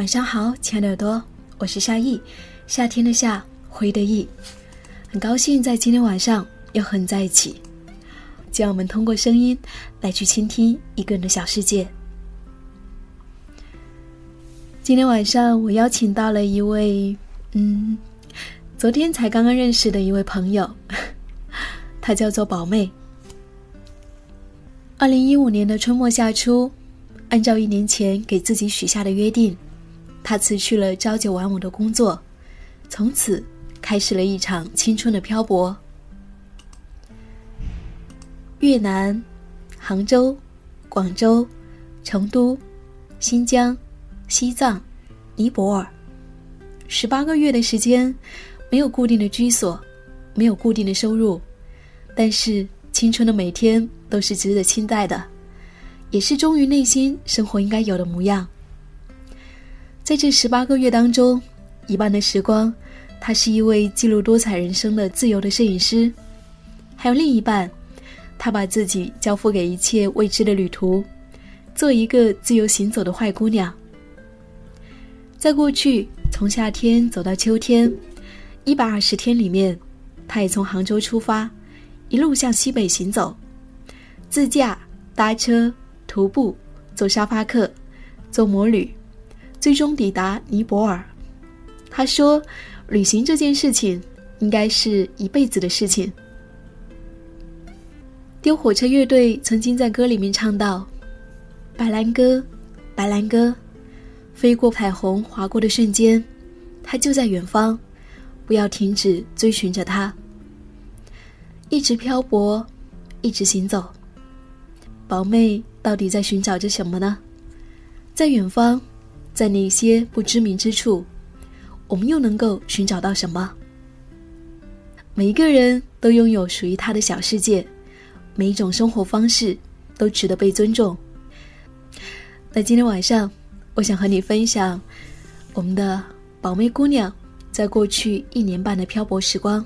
晚上好，亲爱的耳朵，我是夏意，夏天的夏，回的意，很高兴在今天晚上又和你在一起，将我们通过声音来去倾听一个人的小世界。今天晚上我邀请到了一位，嗯，昨天才刚刚认识的一位朋友，她叫做宝妹。二零一五年的春末夏初，按照一年前给自己许下的约定，他辞去了朝九晚五的工作，从此开始了一场青春的漂泊。越南、杭州、广州、成都、新疆、西藏、尼泊尔，十八个月的时间，没有固定的居所，没有固定的收入，但是青春的每天。都是值得期待的，也是忠于内心生活应该有的模样。在这十八个月当中，一半的时光，他是一位记录多彩人生的自由的摄影师；还有另一半，他把自己交付给一切未知的旅途，做一个自由行走的坏姑娘。在过去，从夏天走到秋天，一百二十天里面，他也从杭州出发，一路向西北行走。自驾、搭车、徒步、坐沙发客、坐摩旅，最终抵达尼泊尔。他说：“旅行这件事情，应该是一辈子的事情。”丢火车乐队曾经在歌里面唱到：“白兰鸽，白兰鸽，飞过彩虹，划过的瞬间，它就在远方，不要停止追寻着它，一直漂泊，一直行走。”宝妹到底在寻找着什么呢？在远方，在那些不知名之处，我们又能够寻找到什么？每一个人都拥有属于他的小世界，每一种生活方式都值得被尊重。那今天晚上，我想和你分享我们的宝妹姑娘在过去一年半的漂泊时光，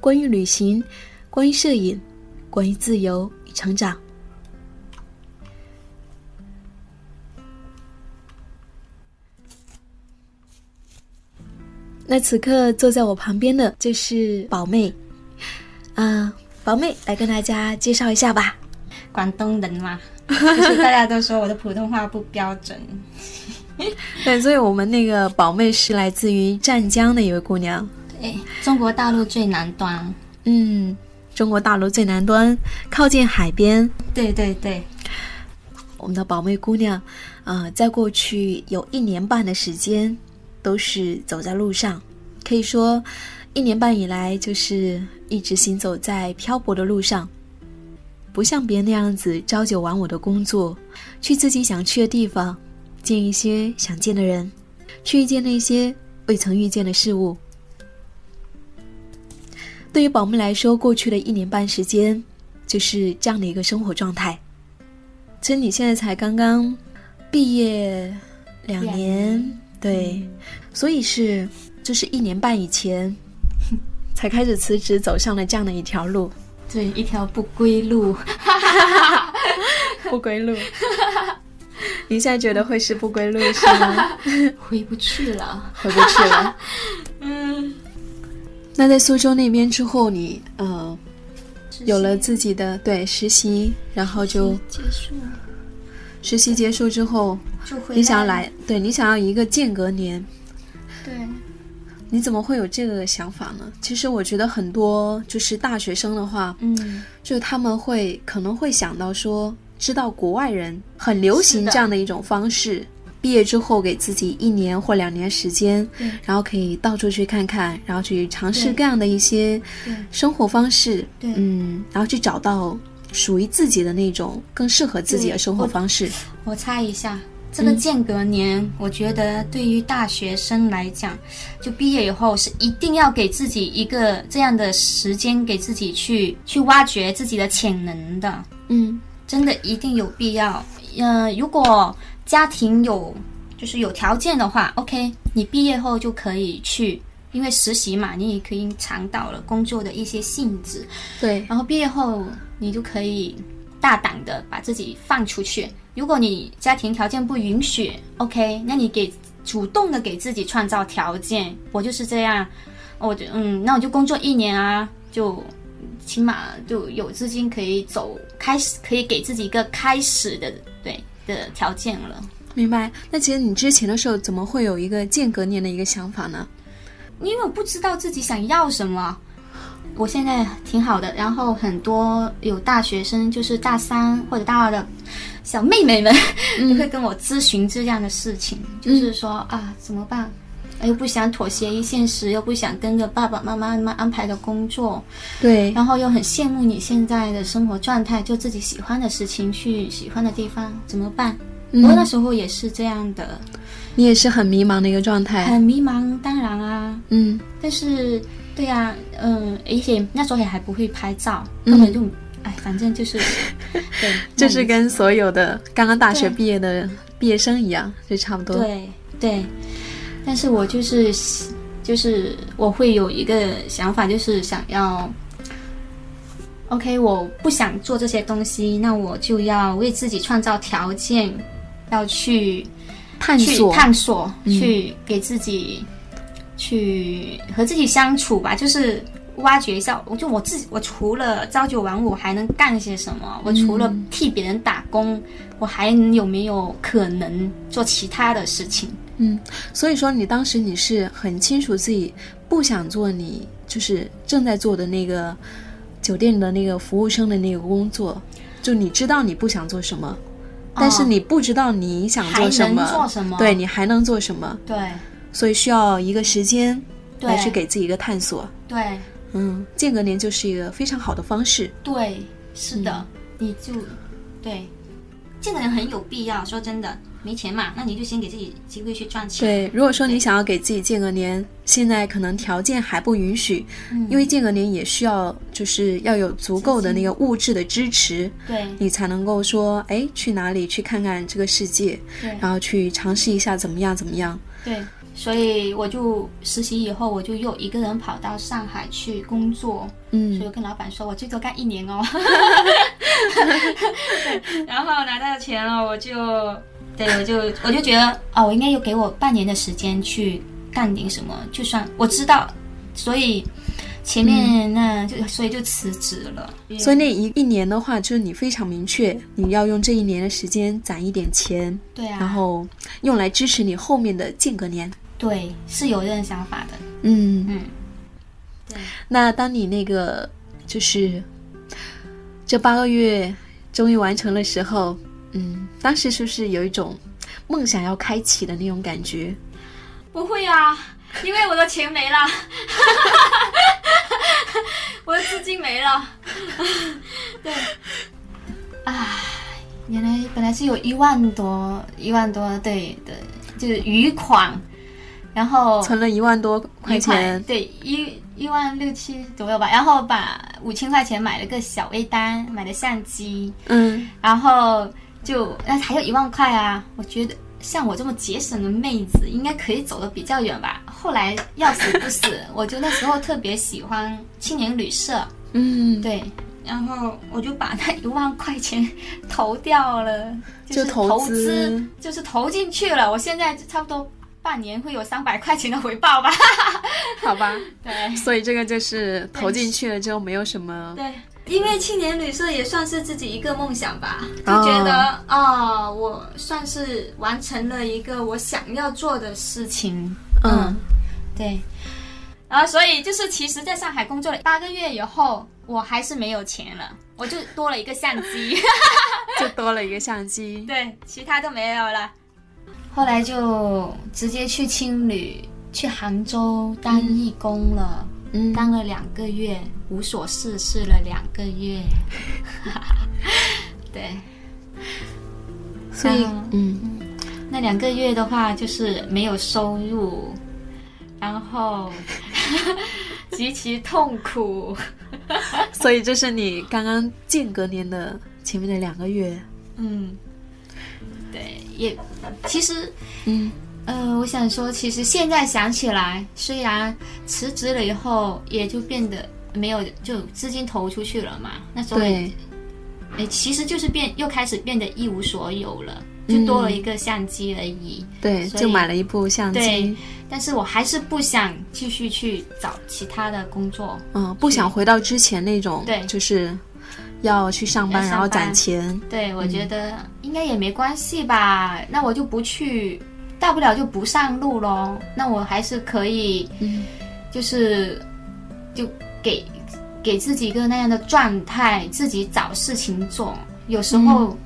关于旅行，关于摄影，关于自由与成长。那此刻坐在我旁边的就是宝妹，啊，宝妹来跟大家介绍一下吧。广东人嘛，就是大家都说我的普通话不标准。对，所以我们那个宝妹是来自于湛江的一位姑娘。对，中国大陆最南端。嗯，中国大陆最南端，靠近海边。对对对，我们的宝妹姑娘，啊，在过去有一年半的时间。都是走在路上，可以说，一年半以来就是一直行走在漂泊的路上，不像别人那样子朝九晚五的工作，去自己想去的地方，见一些想见的人，去遇见那些未曾遇见的事物。对于宝妹来说，过去的一年半时间就是这样的一个生活状态。其实你现在才刚刚毕业两年。对，所以是就是一年半以前才开始辞职，走上了这样的一条路，对，一条不归路，不归路。你现在觉得会是不归路是吗？回不去了，回不去了。嗯，那在苏州那边之后，你呃有了自己的对实习，然后就结束。实习结束之后。你想要来，对你想要一个间隔年，对，你怎么会有这个想法呢？其实我觉得很多就是大学生的话，嗯，就是他们会可能会想到说，知道国外人很流行这样的一种方式，毕业之后给自己一年或两年时间，然后可以到处去看看，然后去尝试各样的一些生活方式，对，嗯，然后去找到属于自己的那种更适合自己的生活方式。我猜一下。这个间隔年，我觉得对于大学生来讲，就毕业以后是一定要给自己一个这样的时间，给自己去去挖掘自己的潜能的。嗯，真的一定有必要。呃，如果家庭有就是有条件的话，OK，你毕业后就可以去，因为实习嘛，你也可以尝到了工作的一些性质。对，然后毕业后你就可以大胆的把自己放出去。如果你家庭条件不允许，OK，那你给主动的给自己创造条件。我就是这样，我就嗯，那我就工作一年啊，就起码就有资金可以走开始，可以给自己一个开始的对的条件了。明白。那其实你之前的时候怎么会有一个间隔年的一个想法呢？因为我不知道自己想要什么。我现在挺好的，然后很多有大学生，就是大三或者大二的小妹妹们，都会跟我咨询这样的事情，就是说啊，怎么办？又不想妥协于现实，又不想跟着爸爸妈妈妈安排的工作，对，然后又很羡慕你现在的生活状态，就自己喜欢的事情，去喜欢的地方，怎么办？我那时候也是这样的，你也是很迷茫的一个状态，很迷茫，当然啊，嗯，但是。对呀，嗯，而且那时候也还不会拍照，根本就，哎，反正就是，对，就是跟所有的刚刚大学毕业的毕业生一样，就差不多。对对，但是我就是，就是我会有一个想法，就是想要，OK，我不想做这些东西，那我就要为自己创造条件，要去探索、探索，去给自己。去和自己相处吧，就是挖掘一下。我就我自己，我除了朝九晚五还能干些什么？我除了替别人打工，我还有没有可能做其他的事情？嗯，所以说你当时你是很清楚自己不想做你就是正在做的那个酒店的那个服务生的那个工作，就你知道你不想做什么，但是你不知道你想做什么，做什么？对你还能做什么？对。所以需要一个时间来去给自己一个探索。对，嗯，间隔年就是一个非常好的方式。对，是的，你就对，间隔年很有必要。说真的，没钱嘛，那你就先给自己机会去赚钱。对，如果说你想要给自己间隔年，现在可能条件还不允许，因为间隔年也需要就是要有足够的那个物质的支持，对你才能够说，哎，去哪里去看看这个世界，然后去尝试一下怎么样怎么样。对。所以我就实习以后，我就又一个人跑到上海去工作。嗯，所以跟老板说，我最多干一年哦。然后拿到钱了，我就，对，我就我就觉得，哦，我应该有给我半年的时间去干点什么，就算我知道。所以前面那就所以就辞职了。所以那一一年的话，就是你非常明确，你要用这一年的时间攒一点钱，对啊，然后用来支持你后面的间隔年。对，是有这种想法的。嗯嗯，对。那当你那个就是这八个月终于完成的时候，嗯，当时是不是有一种梦想要开启的那种感觉？不会啊，因为我的钱没了，我的资金没了。对，唉，原来本来是有一万多，一万多，对的，就是余款。然后存了一万多块钱，对，一一万六七左右吧。然后把五千块钱买了个小微单，买了相机，嗯，然后就那还有一万块啊。我觉得像我这么节省的妹子，应该可以走得比较远吧。后来要死不死，我就那时候特别喜欢青年旅社，嗯，对，然后我就把那一万块钱投掉了，就投资，就是投进去了。我现在差不多。半年会有三百块钱的回报吧？好吧，对，所以这个就是投进去了之后没有什么。对，因为青年旅社也算是自己一个梦想吧，就觉得哦，我算是完成了一个我想要做的事情。嗯，对。然后，所以就是其实在上海工作了八个月以后，我还是没有钱了，我就多了一个相机，就多了一个相机。对，其他都没有了。后来就直接去青旅，去杭州当义工了，嗯，当了两个月，无所事事了两个月，对，所以，嗯，那两个月的话就是没有收入，然后 极其痛苦，所以这是你刚刚间隔年的前面的两个月，嗯。对，也其实，嗯，呃，我想说，其实现在想起来，虽然辞职了以后，也就变得没有就资金投出去了嘛。那时候，诶，其实就是变又开始变得一无所有了，就多了一个相机而已。对，就买了一部相对机，，但是我还是不想继续去找其他的工作。嗯，不想回到之前那种，对就是要去上班，然后攒钱。对，我觉得应该也没关系吧，那我就不去，大不了就不上路喽。那我还是可以，嗯就是就给给自己一个那样的状态，自己找事情做。有时候、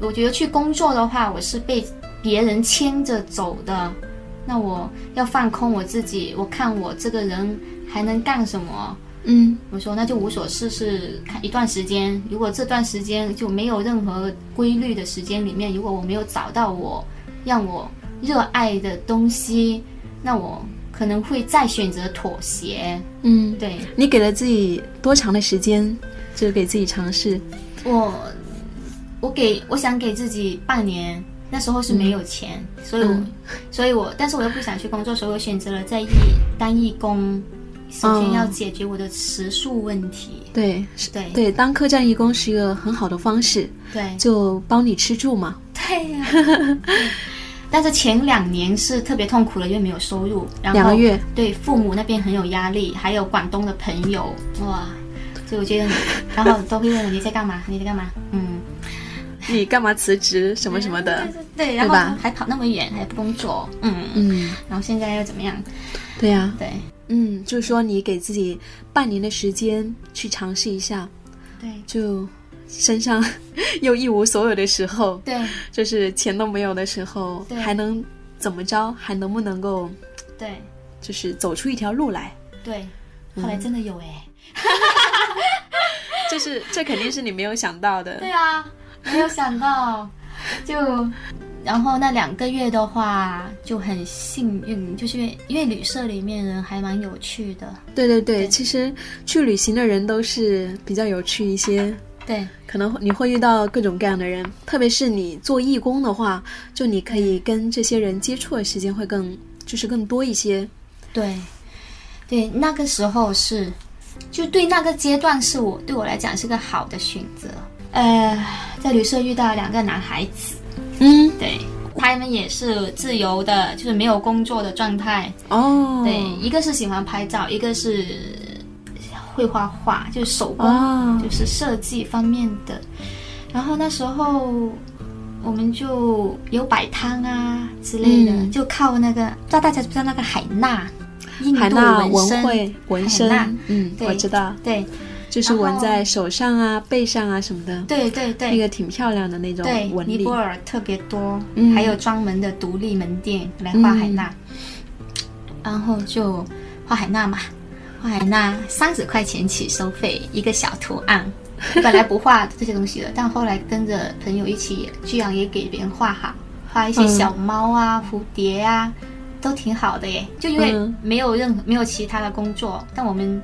我觉得去工作的话，我是被别人牵着走的，那我要放空我自己，我看我这个人还能干什么。嗯我说那就无所事事，看一段时间。如果这段时间就没有任何规律的时间里面，如果我没有找到我让我热爱的东西，那我可能会再选择妥协。嗯，对你给了自己多长的时间，就是给自己尝试？我，我给我想给自己半年，那时候是没有钱，所以我，嗯所以我，但是我又不想去工作，所以我选择了在义当义工。首先要解决我的食宿问题。对，是对对，当客栈义工是一个很好的方式，对就帮你吃住嘛。对呀、对 但是前两年是特别痛苦的，因为没有收入，然后两个月。对父母那边很有压力，还有广东的朋友，哇，所以我觉得你，然后都会问你在干嘛，你在干嘛，嗯，你干嘛辞职？什么什么的？对对，然后还跑那么远，还不工作，嗯嗯，嗯，然后现在又怎么样？对呀、对。嗯，就是说你给自己半年的时间去尝试一下，对。就身上 又一无所有的时候，对。就是钱都没有的时候，对。还能怎么着？还能不能够对。就是走出一条路来？对，后来真的有哎、这是这肯定是你没有想到的。对啊，没有想到，就然后那两个月的话就很幸运，就是因为因为旅社里面人还蛮有趣的，对对对，对。其实去旅行的人都是比较有趣一些，对。可能你会遇到各种各样的人，特别是你做义工的话，就你可以跟这些人接触的时间会更就是更多一些。对。对，那个时候是就对那个阶段是我对我来讲是个好的选择。呃，在旅社遇到两个男孩子，嗯，对他们也是自由的，就是没有工作的状态，哦，对，一个是喜欢拍照，一个是会画画，就是手工，哦就是设计方面的。然后那时候我们就有摆摊啊之类的，嗯。就靠那个，不知道大家知不知道那个海纳，印度海纳纹绘纹身嗯，对我知道，对。就是纹在手上啊、背上啊什么的，对对对。那。个挺漂亮的那种对，纹理。尼泊。尔特别多，嗯。还有专门的独立门店来画海纳，然后就画海纳嘛，画海纳三十块钱起收费一个小图案。本来不画这些东西的，但后来跟着朋友一起，居然也给别人画好，画一些小猫啊、蝴蝶啊，都挺好的耶。就因为嗯。没有任何没有其他的工作，但我们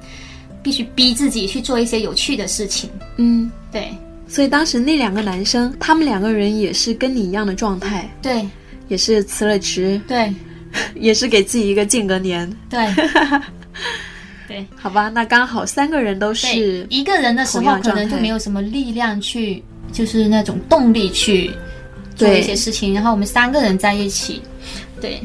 必须逼自己去做一些有趣的事情。嗯，对。所以当时那两个男生，他们两个人也是跟你一样的状态，对。也是辞了职，对。也是给自己一个间隔年，对 对。好吧？那刚好三个人都是，一个人的时候，可能就没有什么力量去，就是那种动力去做一些事情。然后我们三个人在一起，对。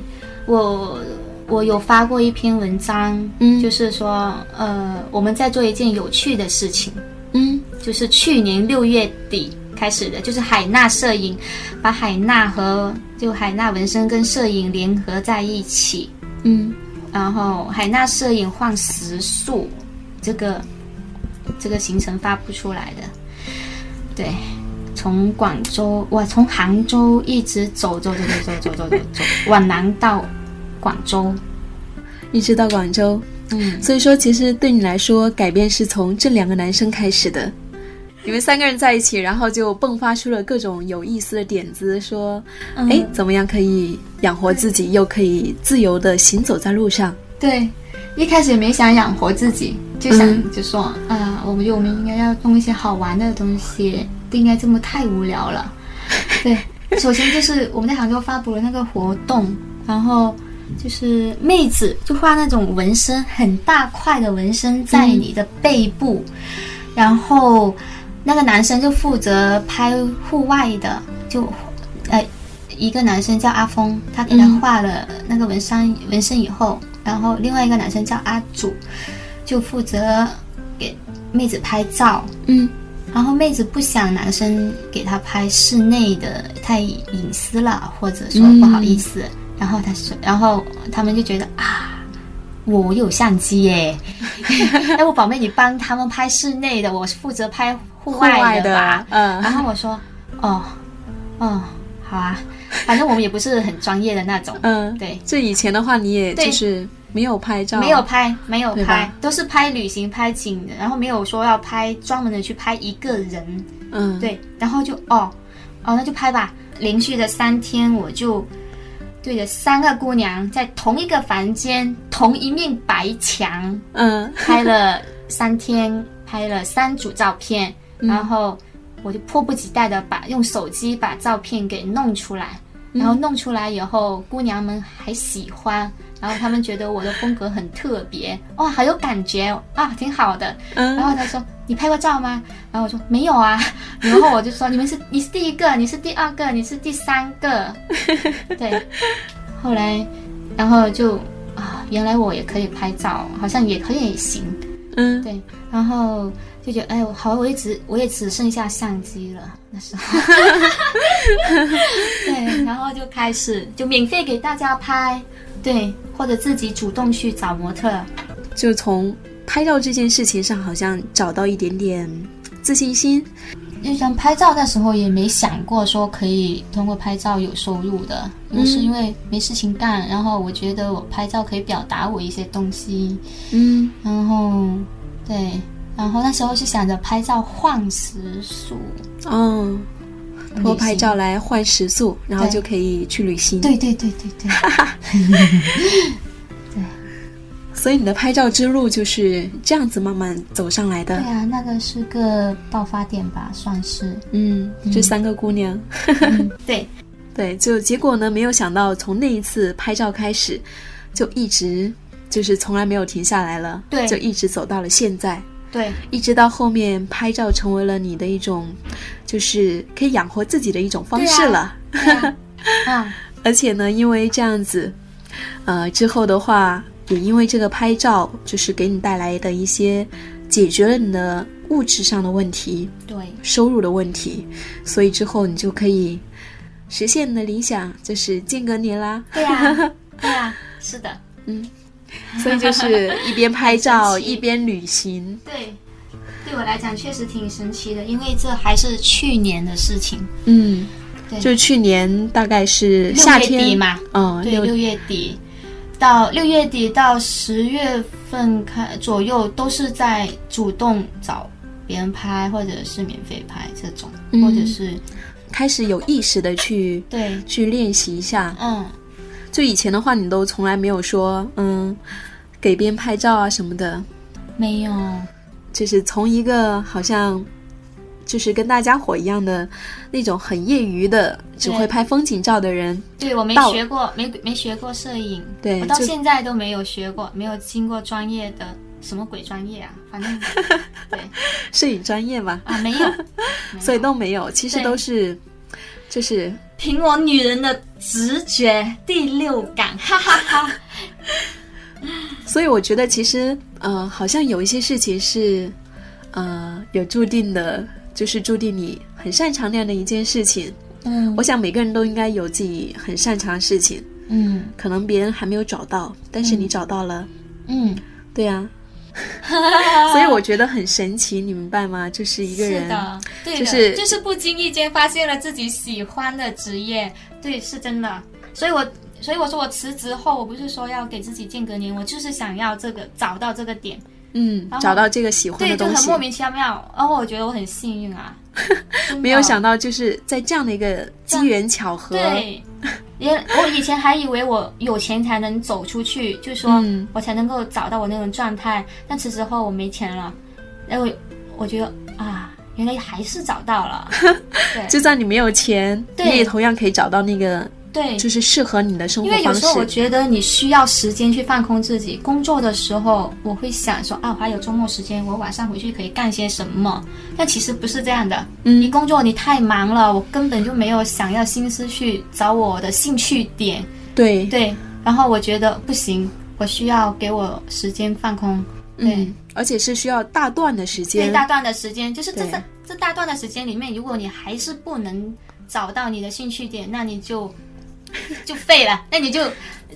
我我有发过一篇文章，嗯。就是说，呃，我们在做一件有趣的事情，嗯。就是去年六月底开始的，就是海纳摄影，把海纳和就海纳纹身跟摄影联合在一起，嗯然后海纳摄影换食宿这个这个行程发布出来的，对，从广州哇，从杭州一直走走走走走走走走走往南到广州，一直到广州。嗯，所以说，其实对你来说，改变是从这两个男生开始的。你们三个人在一起，然后就迸发出了各种有意思的点子，说，嗯哎、怎么样可以养活自己，又可以自由的行走在路上？对，一开始也没想养活自己，就想嗯就说啊、我们就我们应该要弄一些好玩的东西，不应该这么太无聊了。对，首先就是我们在杭州发布了那个活动，然后就是妹子就画那种纹身，很大块的纹身在你的背部，然后那个男生就负责拍户外的，就呃一个男生叫阿峰，他给他画了那个纹身纹身以后，然后另外一个男生叫阿祖，就负责给妹子拍照。嗯然后妹子不想男生给她拍室内的太隐私了，或者说不好意思，然后他说，然后他们就觉得啊，我有相机耶，要不宝妹你帮他们拍室内的，我负责拍户外的吧。嗯。然后我说，哦，哦，好啊，反正我们也不是很专业的那种，嗯，对，这以前的话，你也就是没有拍照，没有拍，没有拍，都是拍旅行、拍景的，然后没有说要拍专门的去拍一个人。嗯，对，然后就哦哦，那就拍吧。连续的三天，我就对着三个姑娘在同一个房间、同一面白墙嗯。拍了三天，拍了三组照片，然后我就迫不及待的把用手机把照片给弄出来。然后弄出来以后，姑娘们还喜欢，然后他们觉得我的风格很特别，哇，好有感觉啊，挺好的。然嗯后他说：“你拍过照吗？”然后我说：“没有啊。” 然后我就说：“你们是你是第一个，你是第二个，你是第三个。” 对。后来，然后就啊，原来我也可以拍照，好像也可以行。嗯，对。然后就觉得，哎，好，我也只我也只剩下相机了。那时候，对，然后就开始就免费给大家拍，对，或者自己主动去找模特。就从拍照这件事情上，好像找到一点点自信心。就像拍照那时候也没想过说可以通过拍照有收入的，就是因为没事情干，然后我觉得我拍照可以表达我一些东西，嗯。然后对，然后那时候是想着拍照换时速，哦，通过拍照来换食宿，然后就可以去旅行。对对对对 对，所以你的拍照之路就是这样子慢慢走上来的。对啊，那个是个爆发点吧，算是，嗯，这三个姑娘，嗯、对。对，就结果呢，没有想到从那一次拍照开始，就一直就是从来没有停下来了，对。就一直走到了现在，对。一直到后面拍照成为了你的一种，就是可以养活自己的一种方式了。对啊，啊，而且呢，因为这样子，呃，之后的话，也因为这个拍照，就是给你带来的一些解决了你的物质上的问题、对。收入的问题，所以之后你就可以实现你的理想，就是间隔年啦。对啊，对啊，是的，所以就是一边拍照一边旅行。对，对我来讲确实挺神奇的，因为这还是去年的事情，嗯，对。就去年大概是六月夏天底嘛，嗯，对，六六月底。到六月底到十月份开左右，都是在主动找别人拍，或者是免费拍这种，嗯或者是开始有意识的去对，去练习一下。嗯，就以前的话，你都从来没有说，嗯，给别人拍照啊什么的，没有，就是从一个好像就是跟大家伙一样的那种很业余的，只会拍风景照的人。对我没学过，没没学过摄影，对我到现在都没有学过，没有经过专业的什么鬼专业啊，反正 对。摄影专业嘛，啊，没有，没有。所以都没有，其实都是就是凭我女人的直觉、第六感，哈哈哈。所以我觉得其实呃，好像有一些事情是呃有注定的，就是注定你很擅长那样的一件事情。嗯。我想每个人都应该有自己很擅长的事情，嗯。可能别人还没有找到，但是你找到了，嗯，对呀、所以我觉得很神奇，你明白吗？就是一个人，是的，对的，就是就是不经意间发现了自己喜欢的职业，对，是真的。所以我所以我说我辞职后，我不是说要给自己间隔年，我就是想要这个找到这个点，嗯，找到这个喜欢对，的东西就很莫，名其妙。然后我觉得我很幸运啊，没有想到就是在这样的一个机缘巧合，对，也 我以前还以为我有钱才能走出去，就是说嗯我才能够找到我那种状态。但辞职后我没钱了，然后我觉得啊，原来还是找到了。对就算你没有钱，对你也同样可以找到那个对，就是适合你的生活因为有时。候我觉得你需要时间去放空自己。工作的时候，我会想说啊，我还有周末时间，我晚上回去可以干些什么？但其实不是这样的。嗯你嗯，工作你太忙了，我根本就没有想要心思去找我的兴趣点。对，对，然后我觉得不行，我需要给我时间放空。对。嗯，而且是需要大段的时间。对大段的时间，就是这这这大段的时间里面，如果你还是不能找到你的兴趣点，那你就 就废了，那你就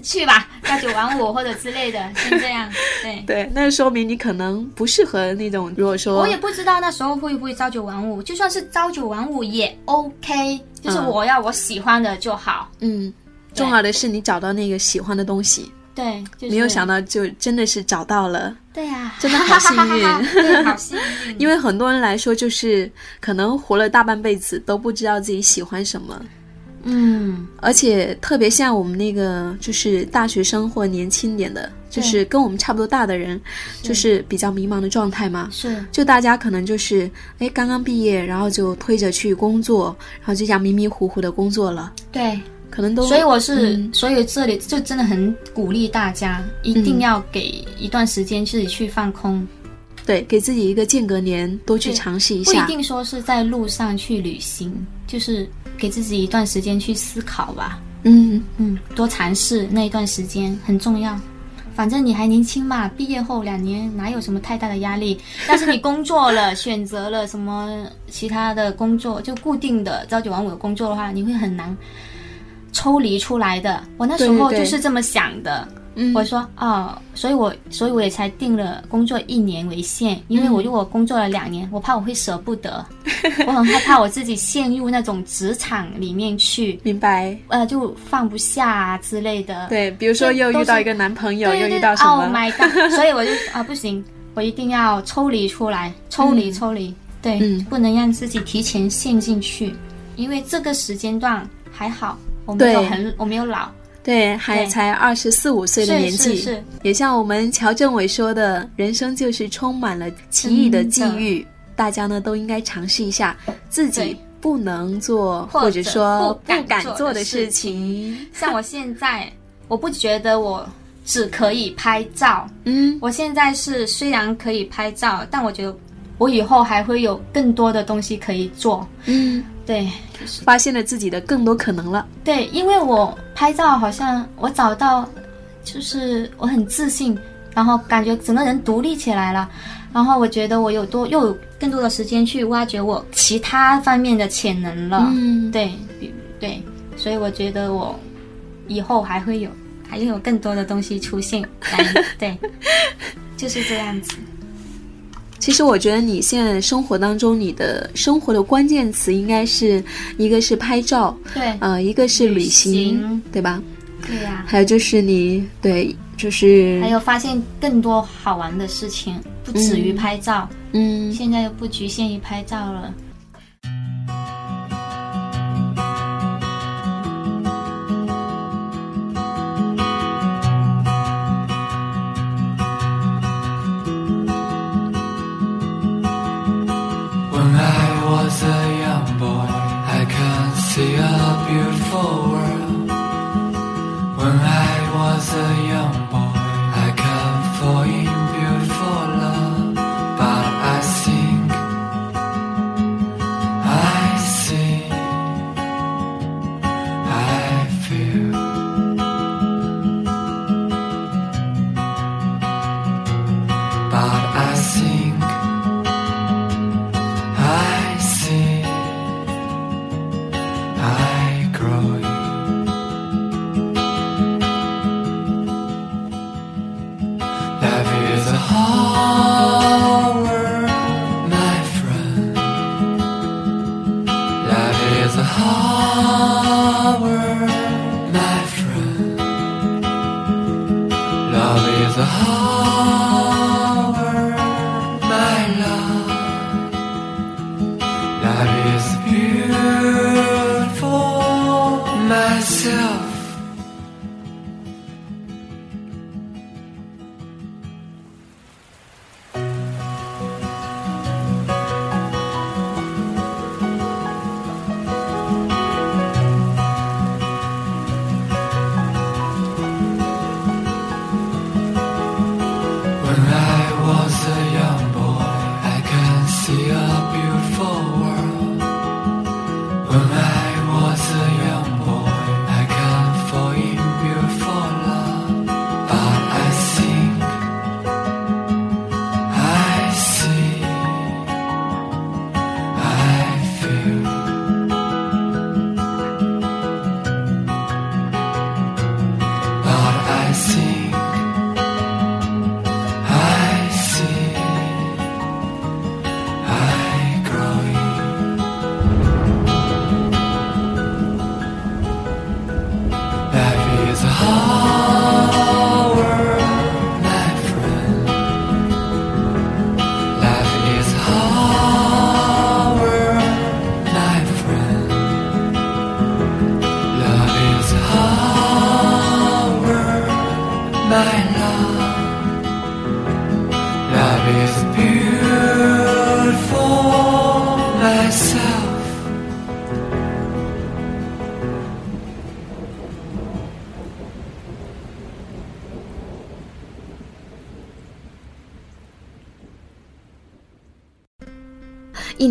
去吧，朝九晚五或者之类的，先这样。对，对，那说明你可能不适合那种。如果说我也不知道那时候会不会朝九晚五，就算是朝九晚五也 OK，就是嗯我要我喜欢的就好。嗯，重要的是你找到那个喜欢的东西。对，就是、没有想到，就真的是找到了。对呀、真的好幸运 对，好幸运。因为很多人来说，就是可能活了大半辈子都不知道自己喜欢什么，嗯，而且特别像我们那个就是大学生或年轻点的，就是跟我们差不多大的人，就是比较迷茫的状态嘛。是。就大家可能就是哎刚刚毕业，然后就推着去工作，然后就这样迷迷糊糊的工作了，对。可能都所以我是，嗯。所以这里就真的很鼓励大家，一定要给一段时间自己去放空，对给自己一个间隔年，多去尝试一下。不一定说是在路上去旅行，就是给自己一段时间去思考吧。嗯，嗯，多尝试那一段时间很重要。反正你还年轻嘛，毕业后两年哪有什么太大的压力？但是你工作了，选择了什么其他的工作，就固定的朝九晚五的工作的话，你会很难抽离出来的。我那时候就是这么想的。嗯我说哦，所以我所以我也才定了工作一年为限，因为我如果工作了两年，我怕我会舍不得，我很害怕我自己陷入那种职场里面去，明白。呃，就放不下啊之类的。对，比如说又遇到一个男朋友，又遇到什么，Oh？my god！所以我就啊不行，我一定要抽离出来，抽离嗯抽离，对，嗯不能让自己提前陷进去，因为这个时间段还好，我没有很我没有老，对，还才二十四五岁的年纪，是是，也像我们乔政委说的，人生就是充满了奇异的际遇，大家呢都应该尝试一下自己不能做或者说不敢敢做的事情。像我现在，我不觉得我只可以拍照，嗯，我现在是虽然可以拍照，但我觉得我以后还会有更多的东西可以做，嗯，对。发现了自己的更多可能了。对，因为我拍照好像我找到，就是我很自信，然后感觉整个人独立起来了，然后我觉得我有多又有更多的时间去挖掘我其他方面的潜能了。嗯，对，对，所以我觉得我以后还会有还会有更多的东西出现来，对，就是这样子。其实我觉得你现在生活当中，你的生活的关键词应该是一个是拍照，对，呃，一个是旅旅行，对吧？对呀、还有就是你对，就是还有发现更多好玩的事情，不止于嗯拍照。嗯，现在又不局限于拍照了。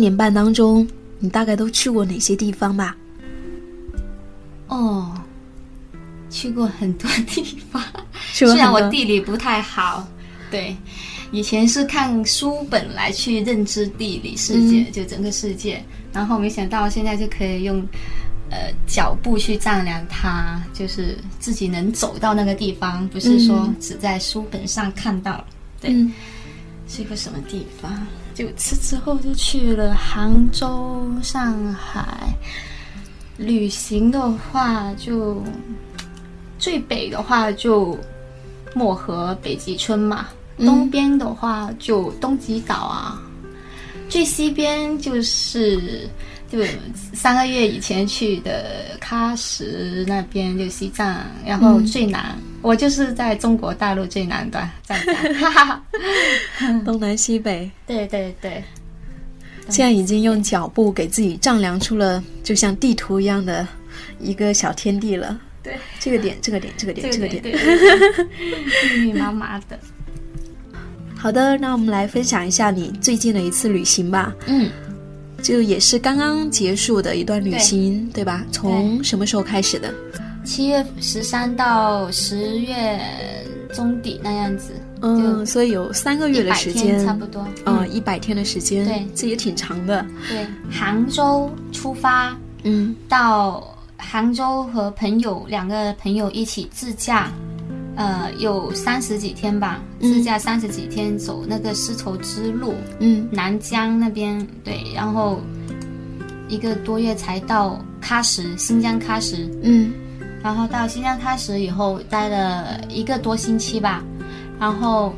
年半当中，你大概都去过哪些地方吧？哦，去过很多地方，虽然我地理不太好，对，以前是看书本来去认知地理世界，嗯。就整个世界，然后没想到现在就可以用呃脚步去丈量它，就是自己能走到那个地方，不是说嗯。只在书本上看到。对，嗯去过什么地方？就此之后就去了杭州、上海。旅行的话就，最北的话就漠河、北极村嘛，嗯东边的话就东极岛啊，最西边就是就三个月以前去的喀什那边就西藏，然后最南、我就是在中国大陆最南端站站，哈哈哈。东南西北，对对对，现在已经用脚步给自己丈量出了就像地图一样的一个小天地了。对，这个点，这个点，这个点，这个点。密密麻麻的。好的，那我们来分享一下你最近的一次旅行吧。嗯，就也是刚刚结束的一段旅行，对吧？从什么时候开始的？七月十三到十月中底那样子，嗯，所以有三个月的时间，差不多。嗯，一百天的时间，对这也挺长的。对，杭州出发嗯到杭州和朋友两个朋友一起自驾，呃，有三十几天吧，嗯。自驾三十几天走那个丝绸之路，嗯。南疆那边对，然后一个多月才到喀什，新疆喀什，嗯。然后到新疆喀什以后待了一个多星期吧，然后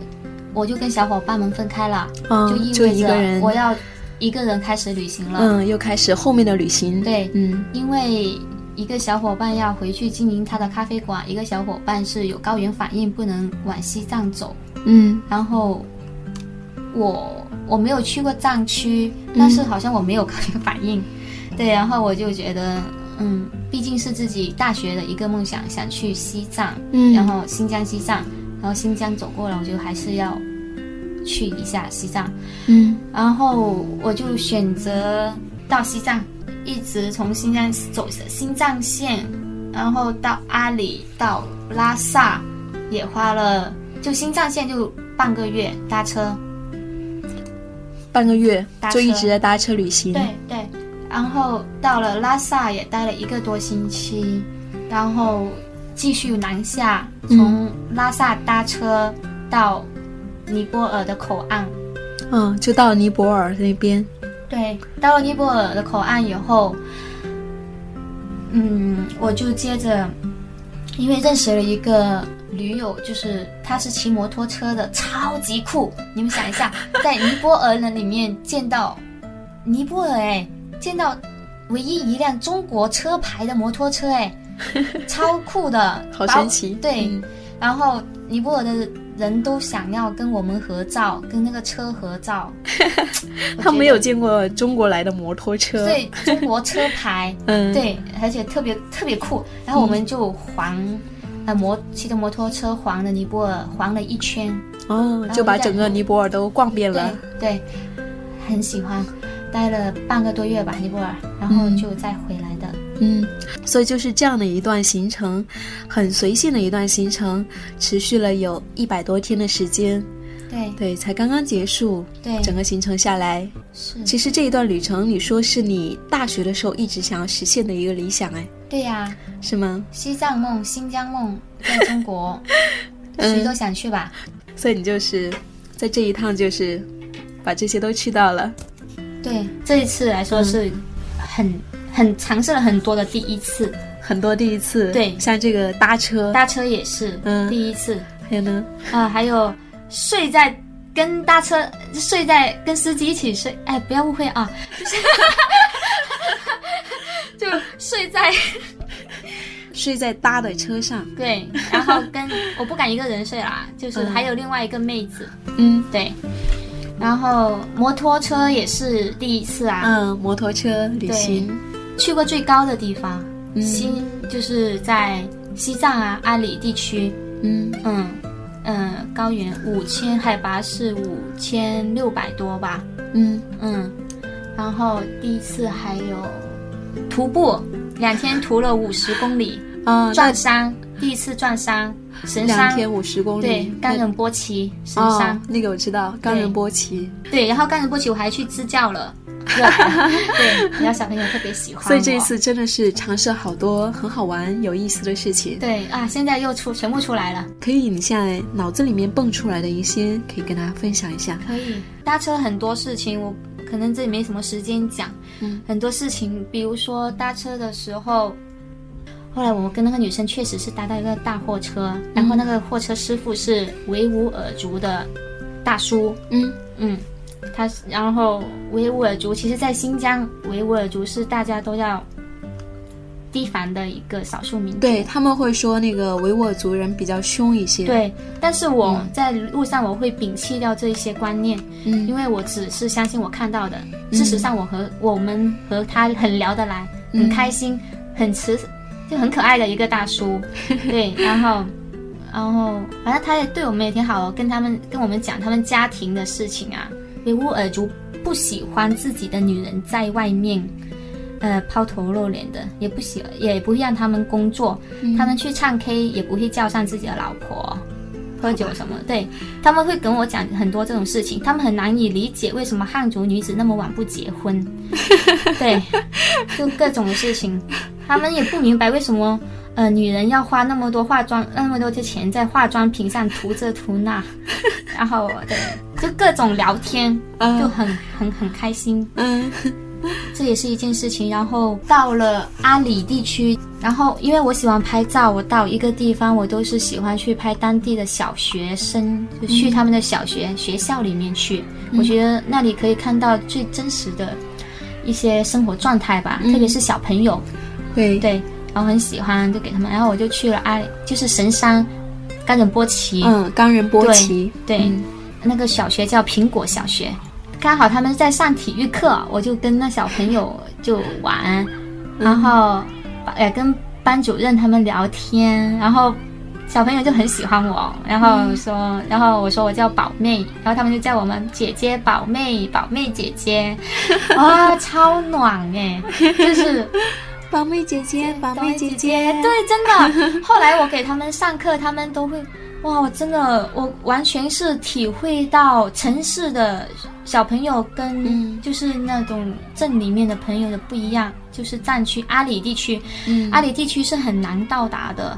我就跟小伙伴们分开了，啊，就意味着我要一个人开始旅行了。嗯，又开始后面的旅行。，对，嗯。因为一个小伙伴要回去经营他的咖啡馆，一个小伙伴是有高原反应，不能往西藏走。嗯然后我我没有去过藏区，但是好像我没有高原反应。对，然后我就觉得，嗯，毕竟是自己大学的一个梦想，想去西藏，嗯，然后新疆、西藏，然后新疆走过了，我就还是要去一下西藏。嗯然后我就选择到西藏，一直从新疆走新藏线，然后到阿里到拉萨，也花了就新藏线就半个月搭车，半个月就一直在搭车旅行。对对，然后到了拉萨也待了一个多星期，然后继续南下，从拉萨搭车到尼泊尔的口岸。嗯，就到尼泊尔那边。对，到了尼泊尔的口岸以后，嗯，我就接着，因为认识了一个驴友，就是他是骑摩托车的，超级酷。你们想一下，在尼泊尔人里面见到尼泊尔哎，见到唯一一辆中国车牌的摩托车哎，超酷的，好神奇对，嗯然后尼泊尔的人都想要跟我们合照，跟那个车合照。我他没有见过中国来的摩托车。，对中国车牌，嗯，，对，而且特别特别酷。然后我们就环，呃摩骑着摩托车环了尼泊尔，环了一圈，哦，就把整个尼泊尔都逛遍对了。对，很喜欢。待了半个多月吧，尼泊尔，然后嗯就再回来的。嗯，所以就是这样的一段行程，很随性的一段行程，持续了有一百多天的时间。对。对，才刚刚结束，对，整个行程下来，是，其实这一段旅程，你说是你大学的时候一直想要实现的一个理想，哎，对呀、是吗？西藏梦、新疆梦，在中国 谁都想去吧。所以你就是在这一趟就是把这些都去到了。对，这一次来说是很、很尝试了很多的第一次，很多第一次。对。像这个搭车，搭车也是嗯。第一次。还有呢，啊、还有睡在跟搭车睡在跟司机一起睡，哎，不要误会啊，就 是就睡在 睡在搭的车上。对，然后跟我不敢一个人睡啦，就是嗯。还有另外一个妹子，嗯。对，然后摩托车也是第一次啊，嗯，摩托车旅行。去过最高的地方，嗯。西就是在西藏啊阿里地区，嗯。嗯嗯，高原五千，海拔是五千六百多吧，嗯。嗯，然后第一次还有徒步，两天徒了五十公里，啊，撞山，第一次撞山，神山，两天五十公里。对，冈仁波齐神山，哦，那个我知道，冈仁波齐。对，然后冈仁波齐我还去支教了，对，然后小朋友特别喜欢，所以这一次真的是尝试好多很好玩、有意思的事情。对啊，现在又出全部出来了。可以，你现在脑子里面蹦出来的一些，可以跟大家分享一下。可以搭车很多事情，我可能这里没什么时间讲。嗯，很多事情，比如说搭车的时候，后来我跟那个女生确实是搭到一个大货车，然后那个货车师傅是维吾尔族的大叔，嗯。嗯，他然后维吾尔族，其实在新疆，维吾尔族是大家都要提防的一个少数民族。对他们会说那个维吾尔族人比较凶一些。，对，但是我嗯。在路上我会摒弃掉这一些观念，嗯。因为我只是相信我看到的。事实上，我和我们和他很聊得来，嗯。很开心，很慈，就很可爱的一个大叔。对，然后，然后反正他也对我们也挺好的，跟他们跟我们讲他们家庭的事情啊。维吾尔族不喜欢自己的女人在外面。呃，抛头露脸的，也不喜，也不会让他们工作。嗯他们去唱 K 也不会叫上自己的老婆，喝酒什么。对，他们会跟我讲很多这种事情，他们很难以理解为什么汉族女子那么晚不结婚。对，就各种的事情，他们也不明白为什么呃女人要花那么多化妆那么多的钱在化妆品上涂这涂那，然后对，就各种聊天，嗯就很很很开心。嗯这也是一件事情。然后到了阿里地区，然后因为我喜欢拍照，我到一个地方我都是喜欢去拍当地的小学生，就去他们的小学、学校里面去。我觉得那里可以看到最真实的一些生活状态吧，特别是小朋友，对。对，然后很喜欢，就给他们。然后我就去了阿里，就是神山冈仁波齐，嗯，冈仁波齐。对，嗯。那个小学叫苹果小学，刚好他们在上体育课，我就跟那小朋友就玩，然后呃跟班主任他们聊天，然后小朋友就很喜欢我，然后说，然后我说我叫宝妹，然后他们就叫我们姐姐宝妹，宝妹姐姐，哇，超暖哎，就是宝妹姐姐，宝妹姐姐，对，真的。后来我给他们上课，他们都会，哇，我真的，我完全是体会到城市的小朋友跟嗯。就是那种镇里面的朋友的不一样。就是藏区阿里地区，嗯。阿里地区是很难到达的，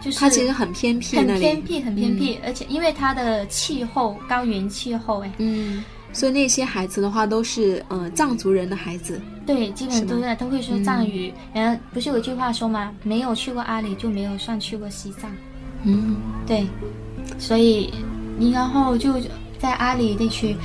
就是它其实很偏僻，很偏僻，很偏僻，而且因为它的气候高原气候，哎，嗯，所以那些孩子的话都是嗯、呃藏族人的孩子。对，基本都在都会说藏语。然后不是有一句话说吗？没有去过阿里，就没有算去过西藏。嗯对，所以然后就在阿里地区，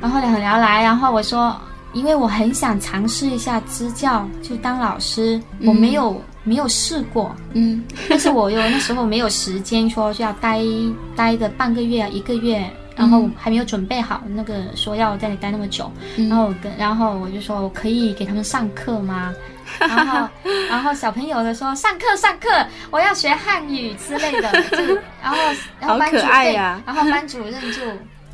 然后很聊来，然后我说，因为我很想尝试一下支教，就当老师，我没有、没有试过，嗯但是我又那时候没有时间说就要待待个半个月一个月。然后还没有准备好那个说要在那里待那么久，嗯。然后我跟然后我就说我可以给他们上课吗？然后然后小朋友的说上课上课，我要学汉语之类的，就然后然后班主好可爱呀。对然后班主任就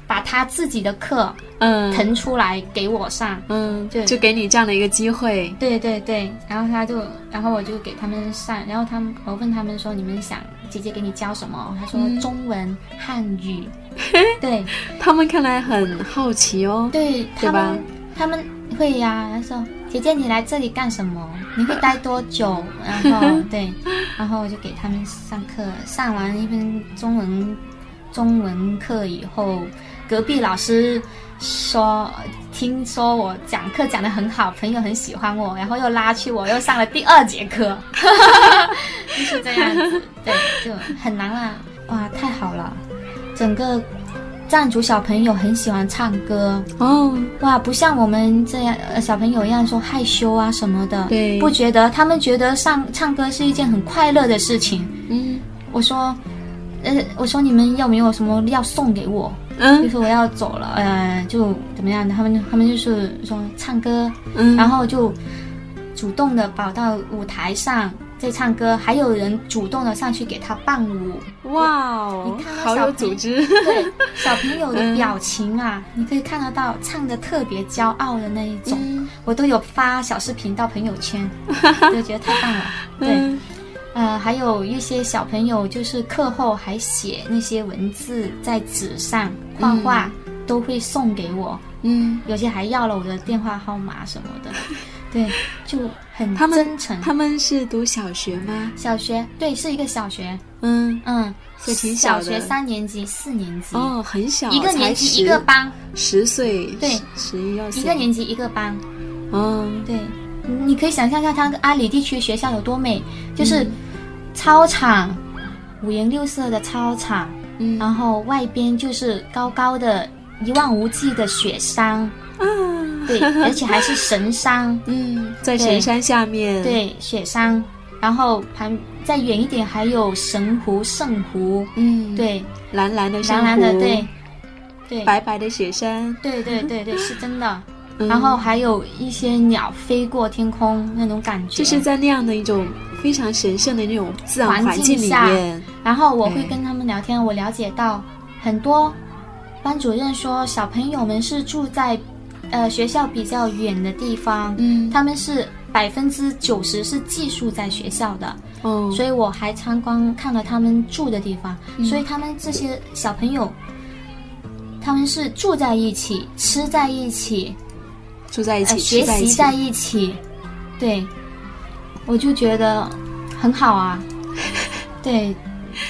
把他自己的课嗯腾出来给我上，嗯，对就给你这样的一个机会。对对对，然后他就，然后我就给他们上，然后他们，我问他们说，你们想姐姐给你教什么？他说嗯中文、汉语，对他们看来很好奇哦。对，他对吧们他们会呀，他说姐姐你来这里干什么？你会待多久？然后 对，然后我就给他们上课，上完一篇中文中文课以后，隔壁老师说听说我讲课讲得很好，朋友很喜欢我，然后又拉去我又上了第二节课，就是这样子，对，就很难啊，哇，太好了，整个藏族小朋友很喜欢唱歌，哦，哇，不像我们这样呃小朋友一样说害羞啊什么的，对。不觉得他们觉得上唱歌是一件很快乐的事情。嗯。我说，呃，我说你们有没有什么要送给我？就嗯是我要走了，呃，就怎么样的？他们他们就是说唱歌，嗯，然后就主动的跑到舞台上在唱歌，还有人主动的上去给他伴舞。哇哦你看，到好有小组织，对小朋友的嗯表情啊，你可以看得到唱的特别骄傲的那一种。嗯我都有发小视频到朋友圈，就觉得太棒了。对，嗯呃，还有一些小朋友就是课后还写那些文字在纸上画画，都会送给我。嗯，有些还要了我的电话号码什么的，对，就很真诚。他们是读小学吗？小学对，是一个小学，嗯，嗯，所以挺小的小学三年级、四年级，哦，很小，一个年级一个班，十岁，对十一二岁，一个年级一个班，嗯，对，你可以想象一下，它阿里地区学校有多美，嗯就是操场，五颜六色的操场，嗯。然后外边就是高高的、一望无际的雪山，啊，对，而且还是神山，嗯，在神山下面，，对，雪山，然后旁再远一点还有神湖、圣湖，嗯，，对，蓝蓝的珊蓝蓝的，对，对，白白的雪山，对对对对，是真的。嗯。然后还有一些鸟飞过天空那种感觉，就是在那样的一种非常神圣的那种自然环环境里面，然后我会跟他们聊天，我了解到很多班主任说小朋友们是住在呃学校比较远的地方，嗯，他们是百分之九十是寄宿在学校的，哦，所以我还参观看了他们住的地方，嗯。所以他们这些小朋友。他们是住在一起，吃在一起，住在一起，呃、学习在一起，对，我就觉得很好啊，对，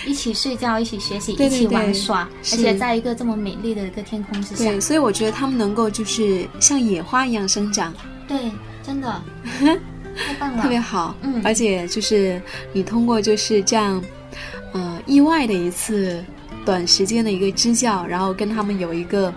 一起睡觉，一起学习，对对一起玩耍，而且在一个这么美丽的一个天空之下，对，所以我觉得他们能够就是像野花一样生长，对，真的。太棒了，特别好，嗯。而且就是你通过就是这样，呃，意外的一次短时间的一个支教，然后跟他们有一个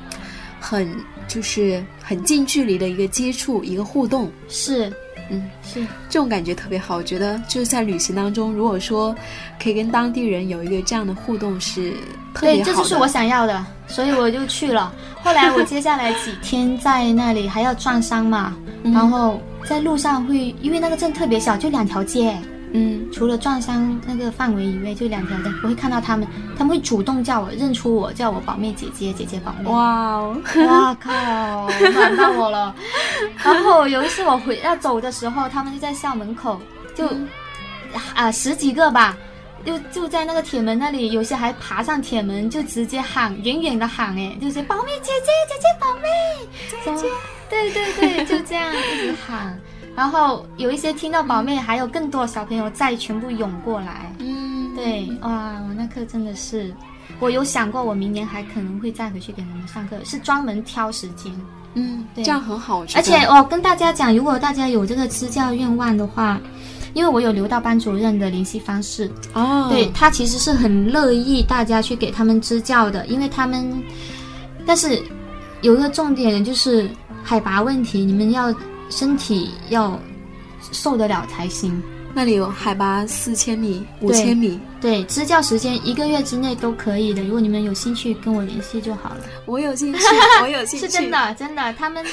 很就是很近距离的一个接触，一个互动，是嗯，是，这种感觉特别好。我觉得就是在旅行当中，如果说可以跟当地人有一个这样的互动，是特别对，好的。这就是我想要的，所以我就去了。后来我接下来几天在那里还要转山嘛，嗯然后在路上会，因为那个镇特别小，就两条街。嗯除了撞伤那个范围以外，就两条的，我会看到他们，他们会主动叫我认出我，叫我宝妹姐姐，姐姐宝妹。哇哦，哇靠，暖到我了。然后有一次我回要走的时候，他们就在校门口，就啊、十几个吧，就就在那个铁门那里，有些还爬上铁门，就直接喊，远远的喊，哎，就是宝妹姐姐，姐姐宝妹，姐姐，对对对，就这样一直喊。然后有一些听到宝妹，还有更多的小朋友再全部涌过来。嗯，对，哇，我那课真的是，我有想过，我明年还可能会再回去给他们上课，是专门挑时间。嗯，对。这样很好，而且我跟大家讲，如果大家有这个支教愿望的话，因为我有留到班主任的联系方式，哦，对他其实是很乐意大家去给他们支教的，因为他们，但是有一个重点就是海拔问题，你们要身体要受得了才行。那里有海拔四千米、五对千米，对，支教时间一个月之内都可以的，如果你们有兴趣跟我联系就好了。我有兴趣，我有兴趣，是真，的，真的，他们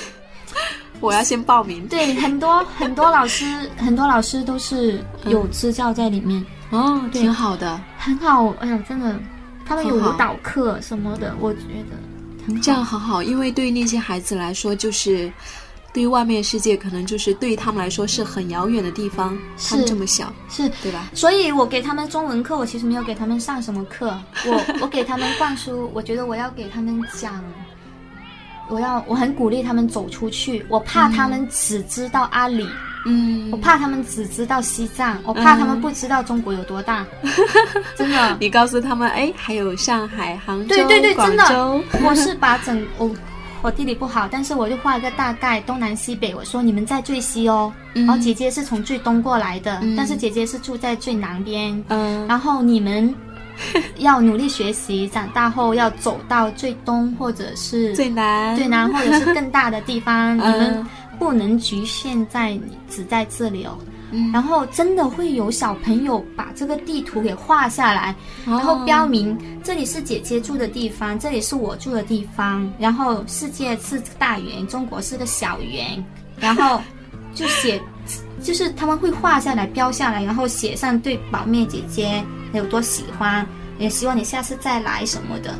我要先报名。对很多很多老师，很多老师都是有支教在里面，哦，挺好的，很好。哎呀，真的，他们有舞蹈课什么的，我觉得很好。这样很好，因为对于那些孩子来说，就是对于外面世界，可能就是对于他们来说是很遥远的地方。他们这么小，是，对吧？所以我给他们中文课，我其实没有给他们上什么课，我 我给他们灌输，我觉得我要给他们讲我要我很鼓励他们走出去，我怕他们只知道阿里，嗯我怕他们只知道西藏，我怕他们不知道中国有多大，真的。你告诉他们，哎，还有上海、杭州、对对对，真的，我是把整我我地理不好，但是我就画一个大概东南西北，我说你们在最西哦，嗯然后姐姐是从最东过来的，嗯。但是姐姐是住在最南边，嗯。然后你们要努力学习，长大后要走到最东或者是最南，最南或者是更大的地方，你嗯。们不能局限在只在这里哦。嗯然后真的会有小朋友把这个地图给画下来，然然后标明这里是姐姐住的地方，这里是我住的地方，然后世界是大圆，中国是个小圆，然后 就写，就是他们会画下来、标下来，然后写上对宝妹姐姐有多喜欢，也希望你下次再来什么的。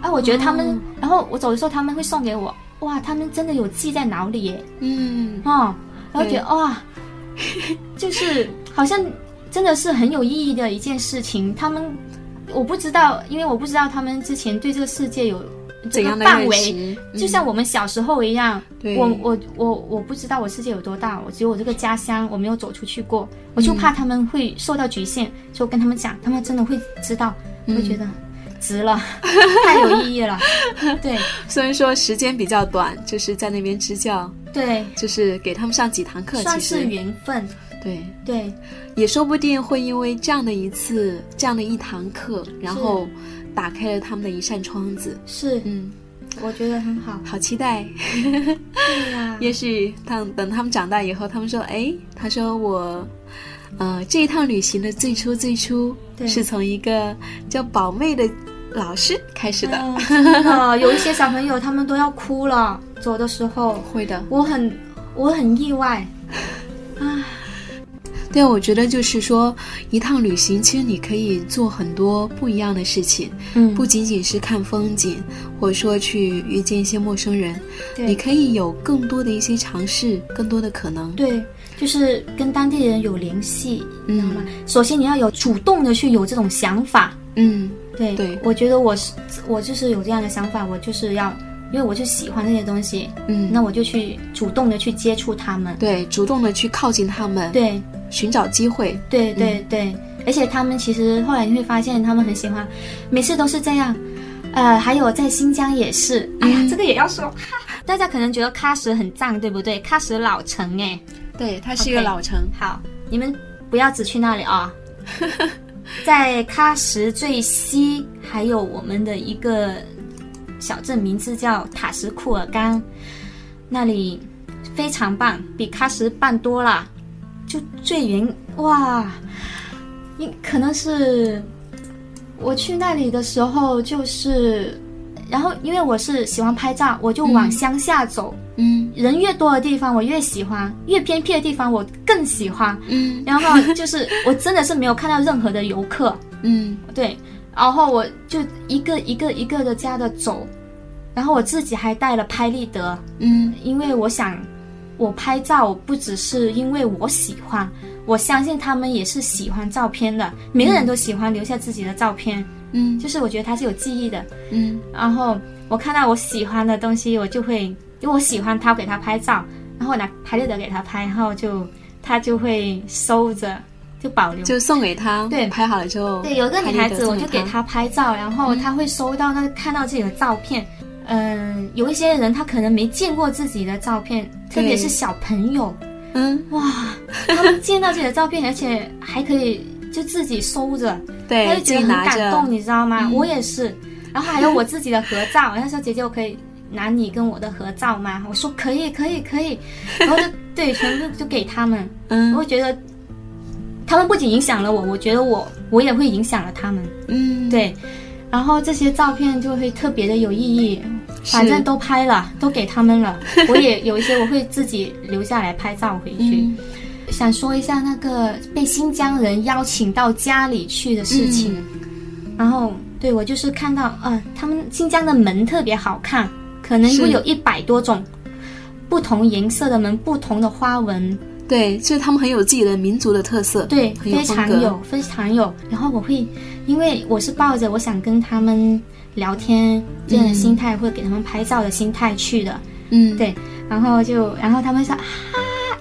啊，我觉得他们，哦。然后我走的时候他们会送给我，哇，他们真的有记在脑里耶，嗯。哦，然后觉得哇，就是好像真的是很有意义的一件事情。他们我不知道，因为我不知道他们之前对这个世界有这个怎样的范围？就像我们小时候一样。对我我我我不知道我世界有多大，我只有我这个家乡，我没有走出去过，我就怕他们会受到局限，就跟他们讲，他们真的会知道，嗯会觉得 值了，太有意义了。对 虽然说时间比较短，就是在那边支教，对，就是给他们上几堂课，算是缘分。对，对，也说不定会因为这样的一次、这样的一堂课，然后打开了他们的一扇窗子。是，嗯，我觉得很好。好期待。对呀、也许他等他们长大以后，他们说：“哎，他说我，呃，这一趟旅行的最初最初对是从一个叫宝妹的老师开始的。嗯真的有一些小朋友他们都要哭了，走的时候，会的，我很我很意外。啊，对，我觉得就是说，一趟旅行，其实你可以做很多不一样的事情，嗯不仅仅是看风景，或者说去遇见一些陌生人，对你可以有更多的一些尝试，更多的可能。对，就是跟当地人有联系，知道吗？首先你要有主动的去有这种想法。嗯，对，对我觉得我是我就是有这样的想法，我就是要，因为我就喜欢这些东西，嗯，那我就去主动的去接触他们。对，主动的去靠近他们，对寻找机会。对对对，而且他们其实后来你会发现，他们很喜欢，每次都是这样。呃，还有在新疆也是，哎呀，嗯这个也要说。大家可能觉得喀什很脏，对不对？喀什老城哎，对，它是一个老城。好，你们不要只去那里啊。在喀什最西还有我们的一个小镇，名字叫塔什库尔干，那里非常棒，比喀什棒多了。就最远哇，应可能是我去那里的时候，就是，然后因为我是喜欢拍照，我就往嗯乡下走。嗯人越多的地方我越喜欢，越偏僻的地方我更喜欢。嗯然后就是我真的是没有看到任何的游客，嗯对，然后我就一个一个一个的家的走，然后我自己还带了拍立得，嗯。因为我想我拍照不只是因为我喜欢，我相信他们也是喜欢照片的，每个人都喜欢留下自己的照片，嗯。就是我觉得它是有记忆的。嗯。然后我看到我喜欢的东西，我就会因为我喜欢他，我给他拍照，然后我拿拍立得给他拍，然后就他就会收着，就保留。就送给他。对拍好了之后，对，有一个女孩子，我就给。她拍照，然后她会收到那看到自己的照片。嗯，有一些人他可能没见过自己的照片，特别是小朋友，嗯，哇，他们见到自己的照片，而且还可以就自己收着，他对，就觉得很感动，你知道吗？嗯我也是。然后还有我自己的合照，他说姐姐，我可以拿你跟我的合照吗？我说可以，可以，可以。然后就对，全部就给他们。我嗯会觉得，他们不仅影响了我，我觉得我我也会影响了他们。嗯，对，然后这些照片就会特别的有意义。反正都拍了，都给他们了。我也有一些我会自己留下来拍照回去。嗯想说一下那个被新疆人邀请到家里去的事情。嗯然后对我就是看到，呃，他们新疆的门特别好看，可能会是有一百多种不同颜色的门，不同的花纹，对，就是他们很有自己的民族的特色，对，非常有，非常有。然后我会，因为我是抱着我想跟他们聊天这样的心态，或者给他们拍照的心态去的。嗯，对，然后就，然后他们说啊，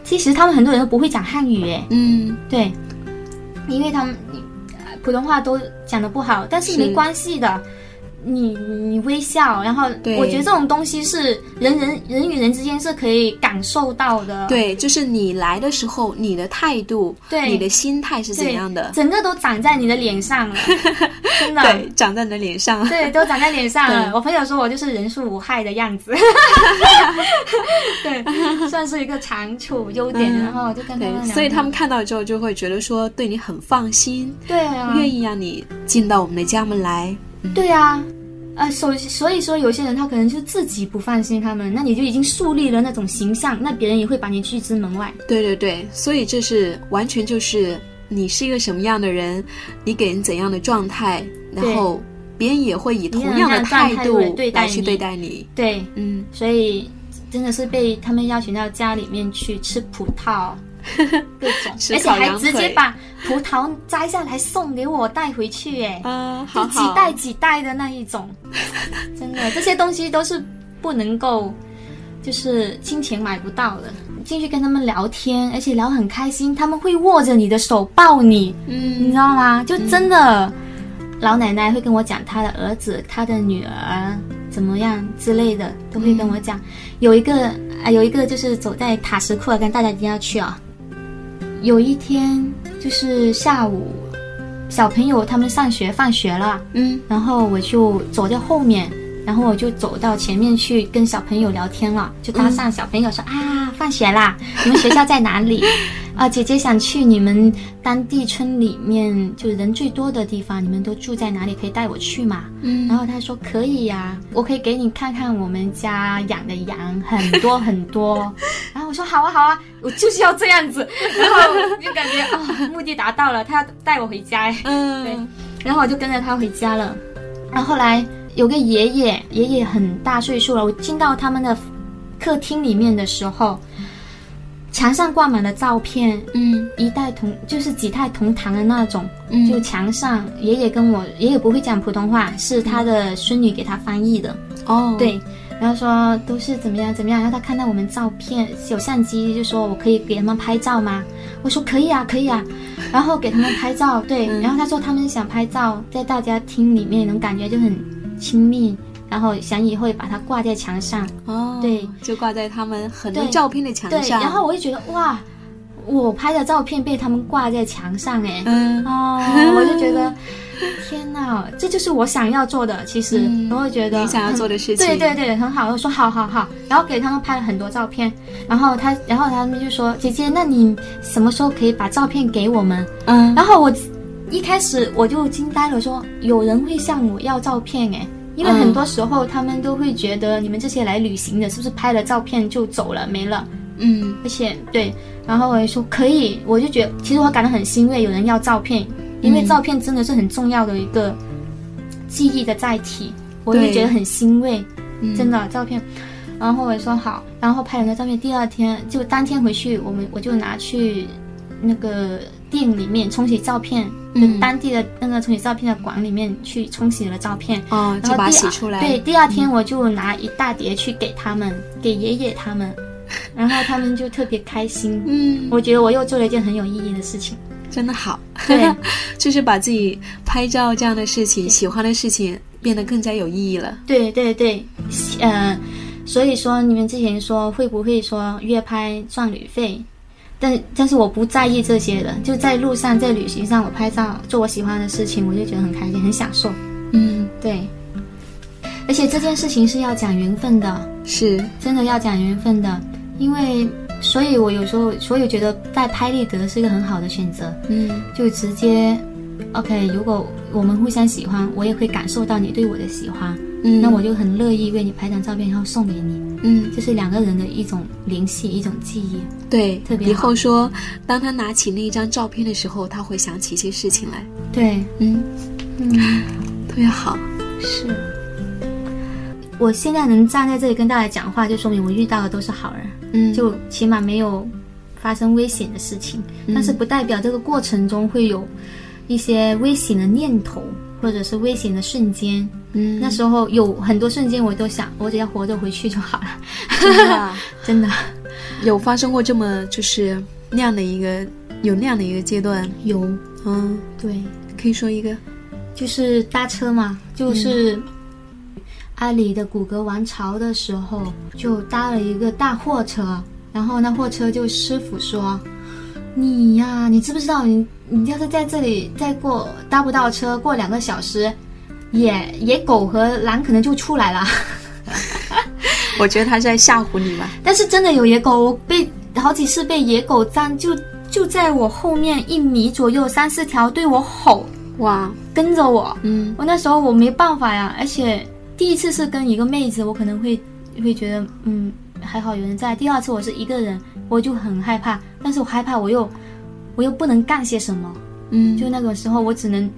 其实他们很多人都不会讲汉语，诶，嗯，对，因为他们呃普通话都讲的不好，但是是没关系的。你你微笑，然后我觉得这种东西是人人人与人之间是可以感受到的。对，就是你来的时候，你的态度，对你的心态是怎，样的？整个都长在你的脸上了，真的。对，长在你的脸上。对，都长在脸上了。我朋友说我就是人畜无害的样子，对，算是一个长处优点。嗯然后就跟他们所以他们看到之后就会觉得说对你很放心，对啊，愿意让你进到我们的家门来。对啊，呃，所所以说有些人他可能就自己不放心他们，那你就已经树立了那种形象，那别人也会把你拒之门外。对对对，所以这是完全就是你是一个什么样的人，你给人怎样的状态，然后别人也会以同样的态度来去对待你。对，嗯，所以真的是被他们邀请到家里面去吃葡萄。各种，而且还直接把葡萄摘下来送给我带回去，哎，啊，就好好几袋几袋的那一种，真的，这些东西都是不能够，就是金钱买不到的。进去跟他们聊天，而且聊很开心，他们会握着你的手抱你，嗯你嗯知道吗？就真的，老奶奶会跟我讲她的儿子、她的女儿怎么样之类的，都会跟我讲。有一个啊，有一个就是走在塔什库尔干，大家一定要去啊。有一天就是下午，小朋友他们上学放学了，嗯。然后我就走在后面，然后我就走到前面去跟小朋友聊天了，就搭上小朋友说、啊，放学啦，你们学校在哪里？啊，姐姐想去你们当地村里面就人最多的地方，你们都住在哪里？可以带我去吗？嗯然后他说可以呀、我可以给你看看我们家养的羊，很多很多。然后我说好啊好啊，我就是要这样子。然后就感觉啊、目的达到了，他要带我回家哎。嗯，然后我就跟着他回家了。然后后来有个爷爷，爷爷很大岁数了。我进到他们的客厅里面的时候，墙上挂满了照片，嗯一代同就是几代同堂的那种。嗯就墙上，爷爷跟我爷爷不会讲普通话，是他的孙女给他翻译的。哦，对，然后说都是怎么样怎么样，然后他看到我们照片有相机，就说我可以给他们拍照吗？我说可以啊，可以啊，然后给他们拍照，对，嗯然后他说他们想拍照，在大家厅里面能感觉就很亲密，然后想以后也把它挂在墙上，哦，对，就挂在他们很多照片的墙上对，上。然后我就觉得哇，我拍的照片被他们挂在墙上，哎，嗯哦，我就觉得天哪，这就是我想要做的。其实、嗯我会觉得你想要做的事情对对对，很好。我说好好好，然后给他们拍了很多照片，然后他，然后他们就说姐姐，那你什么时候可以把照片给我们？嗯然后我一开始我就惊呆了说，有人会向我要照片诶，因为嗯很多时候他们都会觉得你们这些来旅行的，是不是拍了照片就走了没了？嗯而且对，然后我就说可以，我就觉得其实我感到很欣慰，有人要照片，因为嗯照片真的是很重要的一个记忆的载体，我就觉得很欣慰，嗯真的照片。然后我就说好，然后拍了那照片，第二天就当天回去，我们我就拿去那个店里面冲洗照片，嗯当地的那个冲洗照片的馆里面去冲洗了照片。哦，就把它然后第二洗出来。对，第二天我就拿一大叠去给他们，给爷爷他们，然后他们就特别开心。嗯，我觉得我又做了一件很有意义的事情。真的好。对 就是把自己拍照这样的事情、喜欢的事情变得更加有意义了。对对对，呃，所以说你们之前说会不会说约拍赚旅费？但但是我不在意这些的，就在路上在旅行上，我拍照做我喜欢的事情，我就觉得很开心，很享受。嗯，对，而且这件事情是要讲缘分的。是，真的要讲缘分的，因为，所以我有时候，所以觉得在拍立得是一个很好的选择，嗯就直接，OK，如果我们互相喜欢，我也会感受到你对我的喜欢，嗯，那我就很乐意为你拍张照片，然后送给你，嗯，这是两个人的一种联系，一种记忆。对，特别好以后说，当他拿起那一张照片的时候，他会想起一些事情来。对，嗯，嗯，特别好。是。我现在能站在这里跟大家讲话，就说明我遇到的都是好人，嗯，就起码没有发发生危险的事情，但是不代表这个过程中会有一些危险的念头或者是危险的瞬间。嗯，那时候有很多瞬间，我都想，我只要活着回去就好了。真的啊。真的。有发生过这么就是那样的一个有那样的一个阶段，有。嗯，对，可以说一个，就是搭车嘛，就是阿里的古格王朝的时候，就搭了一个大货车，然后那货车就师傅说：“你呀，你知不知道你你要是在这里再过搭不到车，过两个小时，野野狗和狼可能就出来了。”我觉得他是在吓唬你吧。但是真的有野狗，我被好几次被野狗站，就就在我后面一米左右，三四条对我吼，哇，跟着我。嗯我那时候我没办法呀，而且第一次是跟一个妹子，我可能会会觉得嗯还好有人在。第二次我是一个人，我就很害怕，但是我害怕我又我又不能干些什么，嗯，就那个时候我只能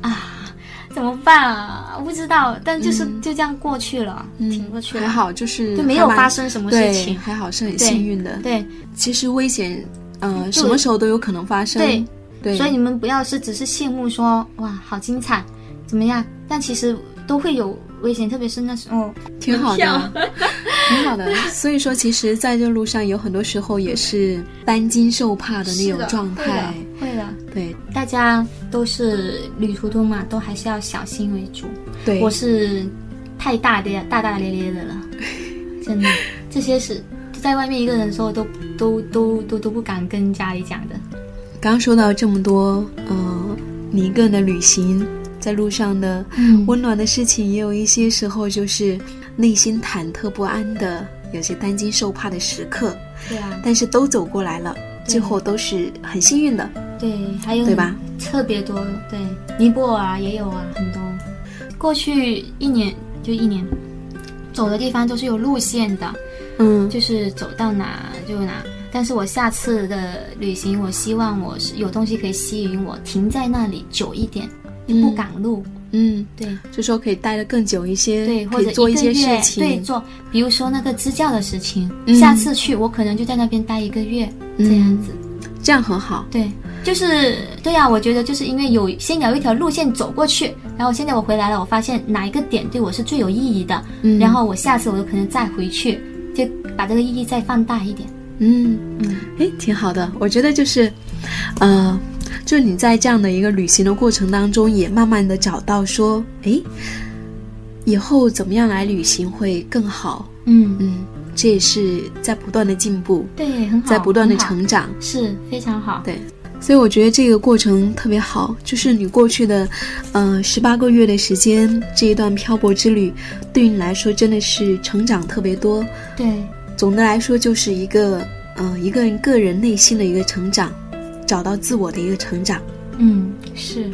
啊怎么办啊？我不知道，但就是、就这样过去了，嗯挺过去了，还好，就是就没有发生什么事，情。还好是很幸运的。对其实危险，呃，什么时候都有可能发生。对，对，所以你们不要是只是羡慕说哇好精彩怎么样，但其实都会有危险，特别是那时候挺好的，挺好的。所以说，其实在这路上有很多时候也是担惊受怕的那种状态。会的。对大家都是旅途中嘛，都还是要小心为主。对，我是太大咧大大咧咧的了，真的，这些是在外面一个人的时候都都都都都不敢跟家里讲的。刚刚说到这么多，呃，你一个人的旅行，在路上的嗯。温暖的事情，也有一些时候就是内心忐忑不安的，有些担惊受怕的时刻，对啊，但是都走过来了，最后都是很幸运的，对，还有对吧？特别多，对，尼泊尔啊也有啊，很多。过去一年就一年，走的地方都是有路线的，嗯，就是走到哪就哪。但是我下次的旅行，我希望我是有东西可以吸引我，停在那里久一点，嗯不赶路。嗯，对就说可以待得更久一些，对，或者做一些事情，对，做，比如说那个支教的事情，嗯下次去我可能就在那边待一个月，这样子。这样很好。对，就是对呀、我觉得就是因为有先有一条路线走过去，然后现在我回来了，我发现哪一个点对我是最有意义的，嗯然后我下次我有可能再回去，就把这个意义再放大一点。嗯，嗯，诶，挺好的。我觉得就是，呃，就是你在这样的一个旅行的过程当中，也慢慢的找到说，诶，以后怎么样来旅行会更好。嗯，嗯，这也是在不断的进步，对，很好，在不断的成长。是非常好。对，所以我觉得这个过程特别好，就是你过去的，呃，十八个月的时间，这一段漂泊之旅，对于你来说真的是成长特别多。对，总的来说，就是一个，呃，一个人个人内心的一个成长，找到自我的一个成长。嗯，是。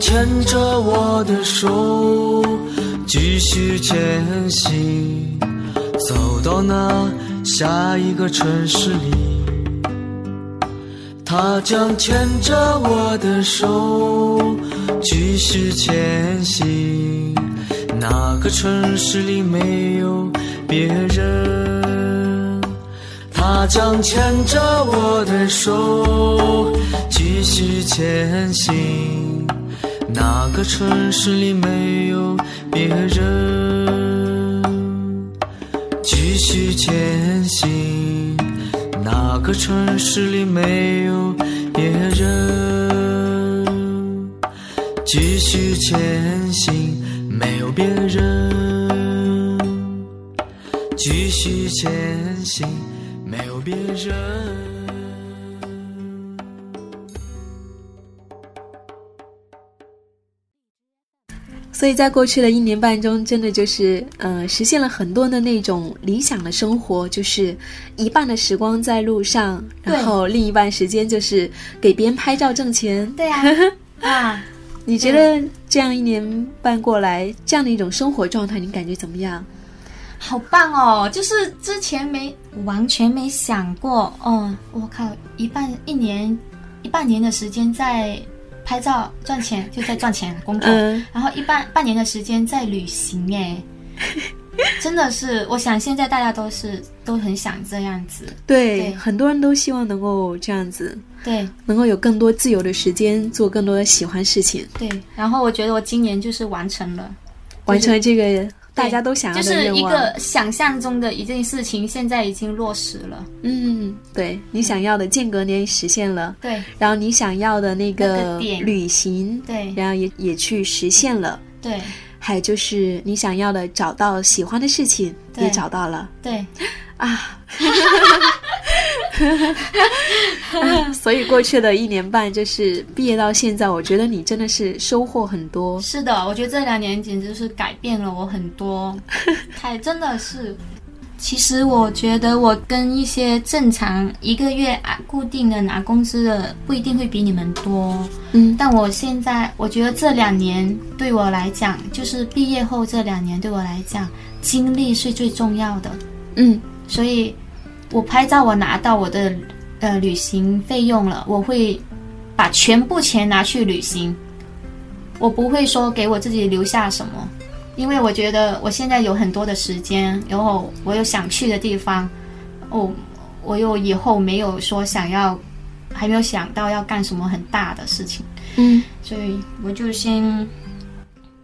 牵着我的手，继续前行，走到那下一个城市里。她将牵着我的手，继续前行。那个城市里没有别人，她将牵着我的手，继续前行。哪个城市里没有别人，继续前行。哪个城市里没有别人，继续前行，没有别人，继续前行，没有别人。所以在过去的一年半中，真的就是呃实现了很多的那种理想的生活，就是一半的时光在路上，然后另一半时间就是给别人拍照挣钱。对啊，啊，你觉得这样一年半过来，这样的一种生活状态，你感觉怎么样？好棒哦！就是之前没完全没想过哦，我靠，一半一年一半年的时间在拍照赚钱，就在赚钱工作，嗯。然后一半半年的时间在旅行，哎，真的是，我想现在大家都是都很想这样子，对，对。很多人都希望能够这样子，对。能够有更多自由的时间，做更多的喜欢事情，对。然后我觉得我今年就是完成了。完成这个大家都想要就是一。个想象中的一件事情，现在已经落实了。嗯，对你想要的间隔年实现了，对然后你想要的那那个旅行，对然后也也去实现了。对还有就是你想要的找到喜欢的事情对也找到了对，啊 所以过去的一年半，就是毕业到现在，我觉得你真的是收获很多。是的，我觉得这两年简直是改变了我很多，太真的是。其实我觉得我跟一些正常一个月啊固定的拿工资的不一定会比你们多，嗯但我现在我觉得这两年对我来讲，就是毕业后这两年对我来讲，经历是最重要的。嗯所以，我拍照我拿到我的呃旅行费用了，我会把全部钱拿去旅行，我不会说给我自己留下什么，因为我觉得我现在有很多的时间，然后我有想去的地方，哦，我又以后没有说想要，还没有想到要干什么很大的事情，嗯，所以我就先。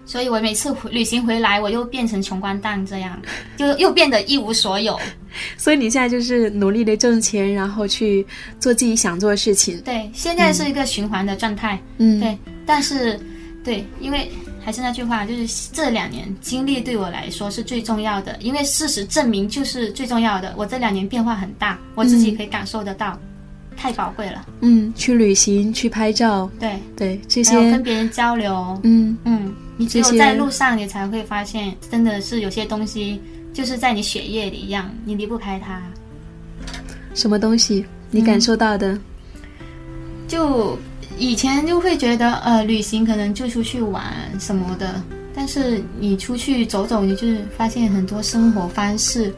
所以我每次回旅行回来，我又变成穷光蛋这样，就又变得一无所有。所以你现在就是努力的挣钱，然后去做自己想做的事情。对，现在是一个循环的状态。嗯，对，但是对，因为还是那句话，就是这两年经历对我来说是最重要的，因为事实证明就是最重要的。我这两年变化很大，我自己可以感受得到，太宝贵了。嗯，去旅行，去拍照，对，对这还有跟，别人交流，嗯嗯，你只有在路上，你才会发现，真的是有些东西就是在你血液里一样，你离不开它。什么东西你感受到的？就以前就会觉得，呃，旅行可能就出去玩什么的，但是你出去走走，你就是发现很多生活方式。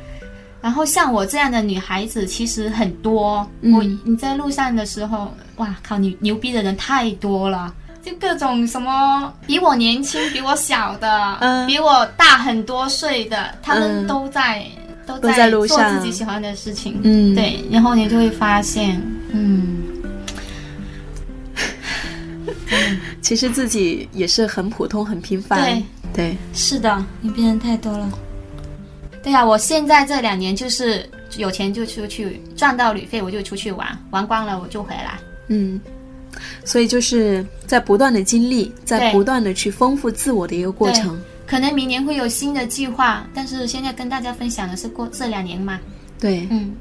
然后像我这样的女孩子其实很多，嗯我你在路上的时候，哇靠，你牛逼的人太多了。就各种什么比我年轻、比我小的，嗯比我大很多岁的，他嗯们都在、都都在路做上自己喜欢的事情。嗯，，对，然后你就会发现，嗯，其实自己也是很普通、很平凡。对，对，是的，你变人太多了。对呀、我现在这两年就是有钱就出去赚到旅费，我就出去玩，玩光了我就回来。嗯，所以就是在不断的经历，在不断的去丰富自我的一个过程。可能明年会有新的计划，但是现在跟大家分享的是过这两年嘛。对，嗯，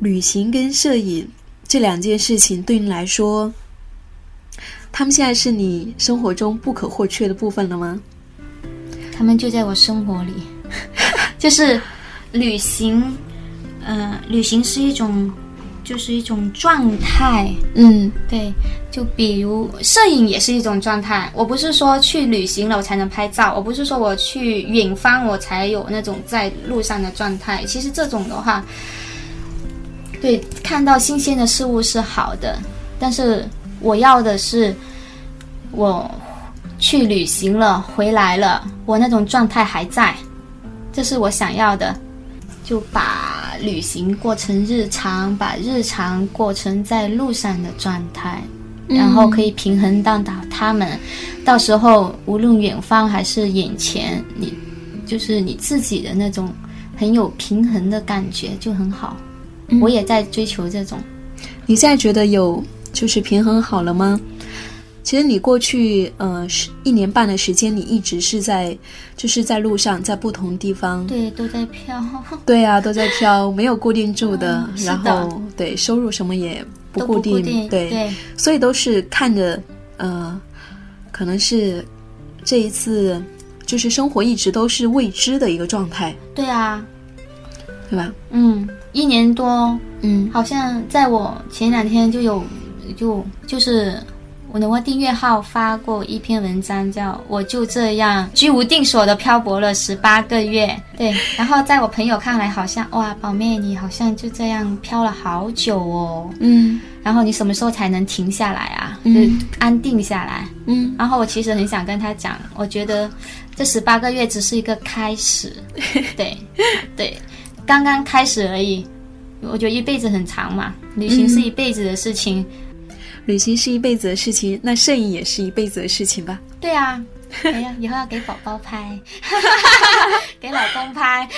旅行跟摄影这两件事情对你来说，他们现在是你生活中不可或缺的部分了吗？他们就在我生活里。就是旅行，呃，旅行是一种，就是一种状态。嗯对，就比如摄影也是一种状态。我不是说去旅行了我才能拍照，我不是说我去远方我才有那种在路上的状态。其实这种的话，对，看到新鲜的事物是好的，但是我要的是我去旅行了，回来了，我那种状态还在，这是我想要的。就把旅行过成日常，把日常过成在路上的状态，然后可以平衡到达他们。到时候无论远方还是眼前，你就是你自己的那种很有平衡的感觉就很好。我也在追求这种。你现在觉得有就是平衡好了吗？其实你过去呃是一年半的时间，你一直是在就是在路上，在不同地方，对，都在飘。对啊，都在飘，没有固定住的，嗯然后对收入什么也不固定，定，对，对。所以都是看着呃，可能是这一次就是生活一直都是未知的一个状态，对啊，对吧？嗯，一年多，嗯。好像在我前两天就有就就是我的我订阅号发过一篇文章，叫“我就这样居无定所的漂泊了十八个月”。对，然后在我朋友看来，好像哇，宝妹你好像就这样漂了好久哦。嗯然后你什么时候才能停下来啊？嗯就是安定下来。嗯然后我其实很想跟他讲，我觉得这十八个月只是一个开始，对对，刚刚开始而已。我觉得一辈子很长嘛，旅行是一辈子的事情。旅行是一辈子的事情，那摄影也是一辈子的事情吧？对啊，哎呀，以后要给宝宝拍，给老公拍，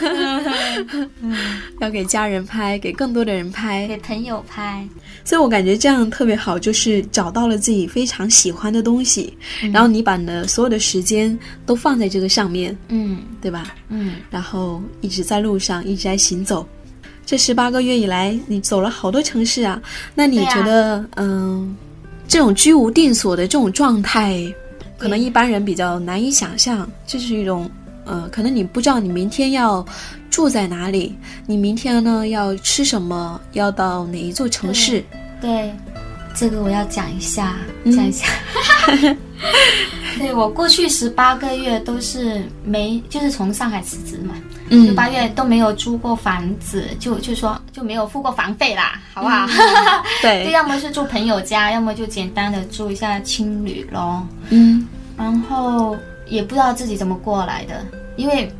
要给家人拍，给更多的人拍，给朋友拍。所以我感觉这样特别好，就是找到了自己非常喜欢的东西，然后你把你的所有的时间都放在这个上面，嗯对吧？嗯，然后一直在路上，一直在行走。这十八个月以来，你走了好多城市啊。那你觉得，嗯，这种居无定所的这种状态，可能一般人比较难以想象。这是一种，呃，可能你不知道你明天要住在哪里，你明天呢要吃什么，要到哪一座城市。对，这个我要讲一下，嗯讲一下。对我过去十八个月都是没，就是从上海辞职嘛，十嗯八月都没有租过房子，就就说就没有付过房费啦，好不好？就 对，要么是住朋友家，要么就简单的住一下青旅咯。嗯然后也不知道自己怎么过来的，因为呃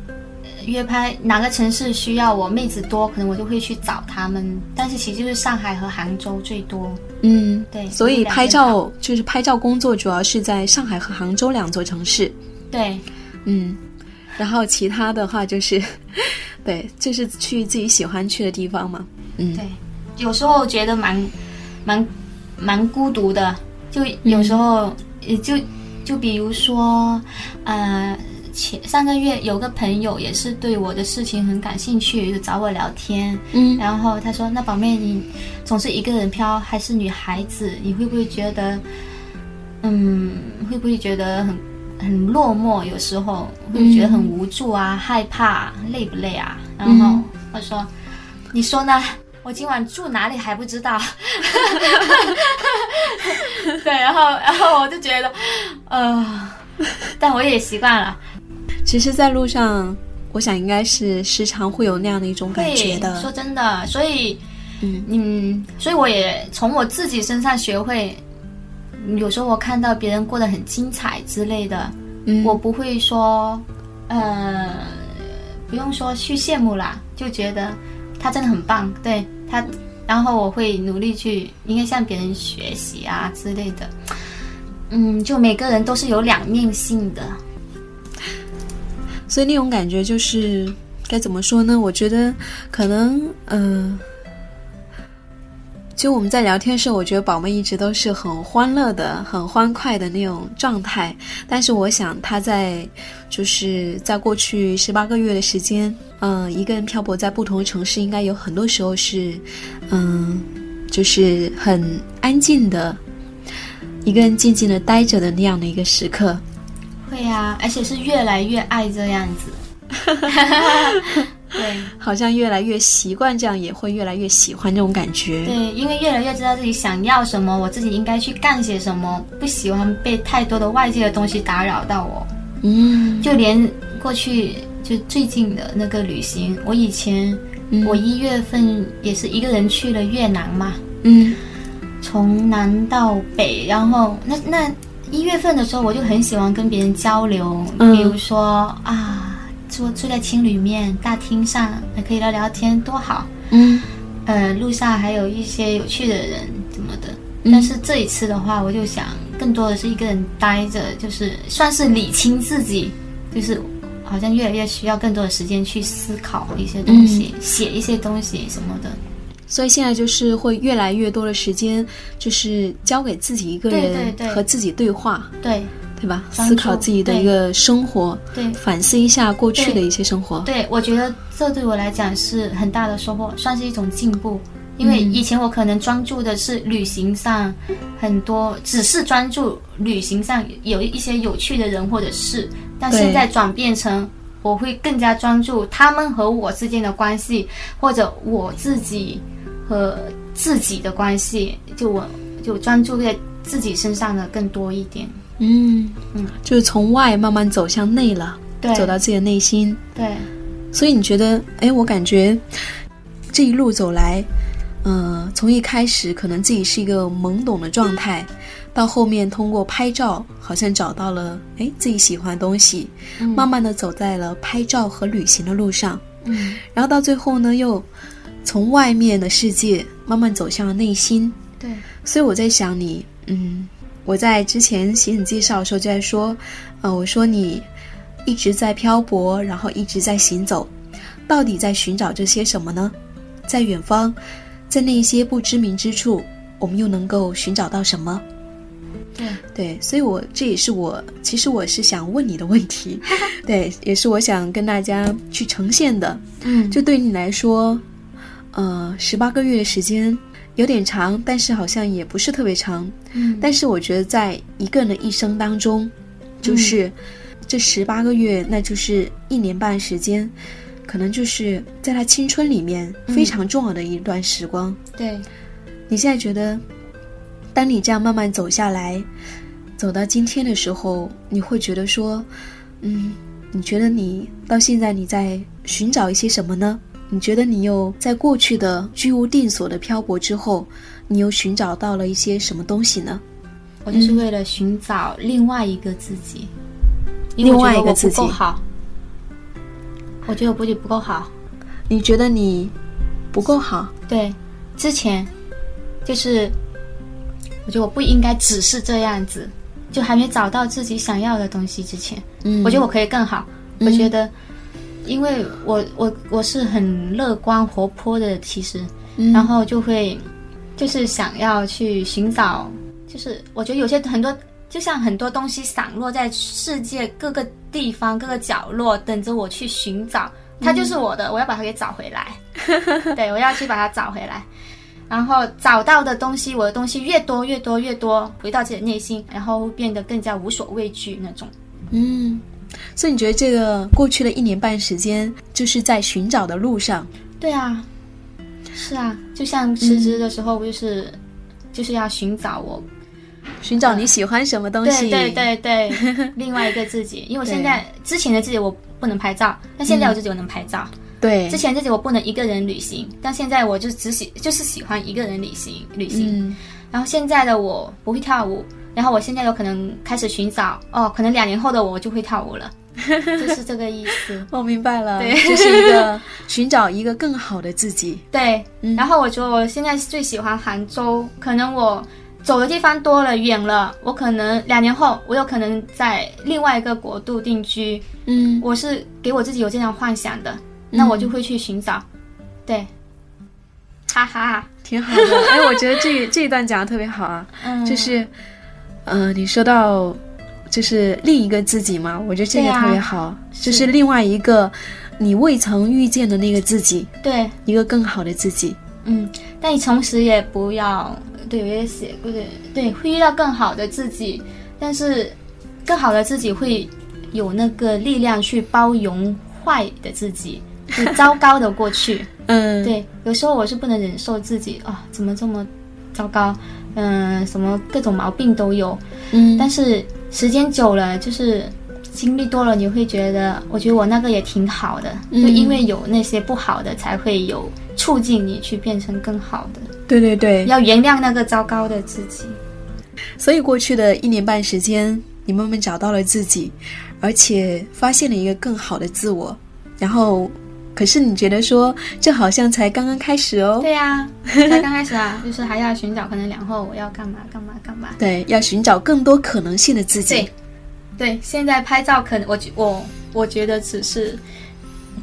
约拍哪个城市需要我妹子多，可能我就会去找他们。但是其实就是上海和杭州最多，嗯，对。所以拍照就是拍照工作主要是在上海和杭州两座城市。对嗯，然后其他的话就是，对，就是去自己喜欢去的地方嘛。嗯，对，有时候觉得蛮蛮蛮孤独的，就有时候也就就比如说呃。前上个月有个朋友也是对我的事情很感兴趣，就找我聊天。嗯然后他说：“那宝妹，你总是一个人飘，还是女孩子，你会不会觉得，嗯，会不会觉得很很落寞？有时候会不会觉得很无助啊、害怕、累不累啊？”然后嗯我说：“你说呢？我今晚住哪里还不知道。”对，然后然后我就觉得，呃，但我也习惯了。其实，在路上，我想应该是时常会有那样的一种感觉的，说。真的，所以，嗯嗯，所以我也从我自己身上学会，有时候我看到别人过得很精彩之类的，嗯，我不会说，呃，不用说去羡慕啦，就觉得他真的很棒，对他，然后我会努力去，应该向别人学习啊之类的。嗯，就每个人都是有两面性的，所以那种感觉就是该怎么说呢？我觉得可能，嗯、就我们在聊天的时候，我觉得宝妹一直都是很欢乐的、很欢快的那种状态。但是我想她在就是在过去十八个月的时间，嗯、一个人漂泊在不同的城市，应该有很多时候是，嗯，就是很安静的，一个人静静的待着的那样的一个时刻。会对呀、而且是越来越爱这样子。对好像越来越习惯这样，也会越来越喜欢这种感觉。对，因为越来越知道自己想要什么，我自己应该去干些什么，不喜欢被太多的外界的东西打扰到我。嗯，就连过去就最近的那个旅行，我以前、嗯我一月份也是一个人去了越南嘛，嗯从南到北，然后那那一月份的时候，我就很喜欢跟别人交流，嗯比如说啊，坐坐在青旅面大厅上，还可以聊聊天，多好。嗯呃，路上还有一些有趣的人怎么的。嗯但是这一次的话，我就想更多的是一个人待着，就是算是理清自己，就是好像越来越需要更多的时间去思考一些东西，写一些东西什么的。所以现在就是会越来越多的时间，就是交给自己一个人和自己对话，对对吧？思考自己的一个生活，对反思一下过去的一些生活。对，我觉得这对我来讲是很大的收获，算是一种进步。因为以前我可能专注的是旅行上很多，只是专注旅行上有一些有趣的人或者事，但现在转变成我会更加专注他们和我之间的关系，或者我自己和自己的关系，就我就专注在自己身上的更多一点。嗯嗯，就是从外慢慢走向内了，对，走到自己的内心。对。所以你觉得，哎，我感觉这一路走来，呃，从一开始可能自己是一个懵懂的状态，到后面通过拍照，好像找到了哎自己喜欢的东西，慢慢的走在了拍照和旅行的路上，嗯，然后到最后呢，又从外面的世界慢慢走向了内心。对所以我在想你，嗯，我在之前写你介绍的时候就在说，呃，我说你一直在漂泊，然后一直在行走，到底在寻找这些什么呢？在远方，在那些不知名之处，我们又能够寻找到什么？对对，所以我这也是我其实我是想问你的问题，对，也是我想跟大家去呈现的。嗯，就对你来说，呃，十八个月的时间有点长，但是好像也不是特别长。嗯但是我觉得在一个人的一生当中，就是这十八个月，那就是一年半时间，可能就是在他青春里面非常重要的一段时光。对。你现在觉得，当你这样慢慢走下来，走到今天的时候，你会觉得说，嗯，你觉得你到现在你在寻找一些什么呢？你觉得你又在过去的居无定所的漂泊之后，你又寻找到了一些什么东西呢？我就是为了寻找另外一个自己，因为另我觉得我外一个自己不够好，我觉得我自己不够好。你觉得你不够好？对，之前就是我觉得我不应该只是这样子，就还没找到自己想要的东西之前，嗯，我觉得我可以更好。我觉得，因为我我我是很乐观活泼的，其实，嗯然后就会就是想要去寻找，就是我觉得有些很多，就像很多东西散落在世界各个地方、各个角落，等着我去寻找。它就是我的，我要把它给找回来。对，我要去把它找回来。然后找到的东西，我的东西越多越多越多，回到自己的内心，然后变得更加无所畏惧那种。嗯，所以你觉得这个过去的一年半时间，就是在寻找的路上？对啊，是啊，就像辞职的时候，不就是、就是要寻找我寻找你喜欢什么东西？对对对对，另外一个自己。因为我现在之前的自己我不能拍照，但现在我自己我能拍照。对之前自己我不能一个人旅行，但现在我就只喜就是喜欢一个人旅行旅行。嗯然后现在的我不会跳舞，然后我现在有可能开始寻找哦，可能两年后的我就会跳舞了，就是这个意思。我明白了，对。就是一个寻找一个更好的自己。对，嗯。然后我觉得我现在最喜欢杭州，可能我走的地方多了，远了，我可能两年后我有可能在另外一个国度定居，嗯。我是给我自己有这样幻想的，那我就会去寻找，对，哈哈，挺好的。哎，我觉得这这一段讲的特别好啊，嗯，就是，呃，你说到就是另一个自己嘛，我觉得这个特别好，就是另外一个你未曾遇见的那个自己，对，一个更好的自己。嗯，但你同时也不要，对我也写过，对对，会遇到更好的自己，但是更好的自己会有那个力量去包容坏的自己，就糟糕的过去。嗯，对，有时候我是不能忍受自己啊，怎么这么糟糕？嗯，什么各种毛病都有。嗯，但是时间久了，就是经历多了，你会觉得，我觉得我那个也挺好的，嗯就因为有那些不好的，才会有促进你去变成更好的。对对对，要原谅那个糟糕的自己。所以过去的一年半时间，你慢慢找到了自己，而且发现了一个更好的自我。然后，可是你觉得说，这好像才刚刚开始哦。对呀、才刚开始啊，就是还要寻找可能两后我要干嘛干嘛干嘛。对，要寻找更多可能性的自己。对，对，现在拍照可能我觉我我觉得只是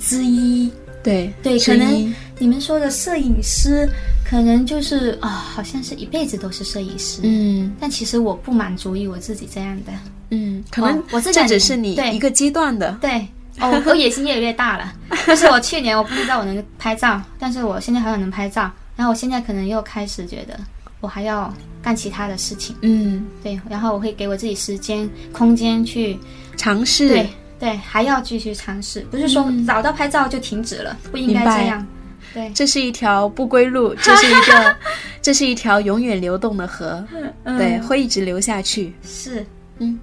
之一。对对，可能你们说的摄影师，可能就是啊、好像是一辈子都是摄影师。嗯但其实我不满足于我自己这样的。嗯，可能哦我这这只是你对一个阶段的。对，哦，我我野心越来越大了。就是我去年我不知道我能拍照，但是我现在好像能拍照。然后我现在可能又开始觉得我还要干其他的事情。嗯，对，然后我会给我自己时间、空间去尝试。对对，还要继续尝试，不是说嗯找到拍照就停止了，不应该这样。对，这是一条不归路，这是一个，这是一条永远流动的河，嗯对，会一直流下去，是嗯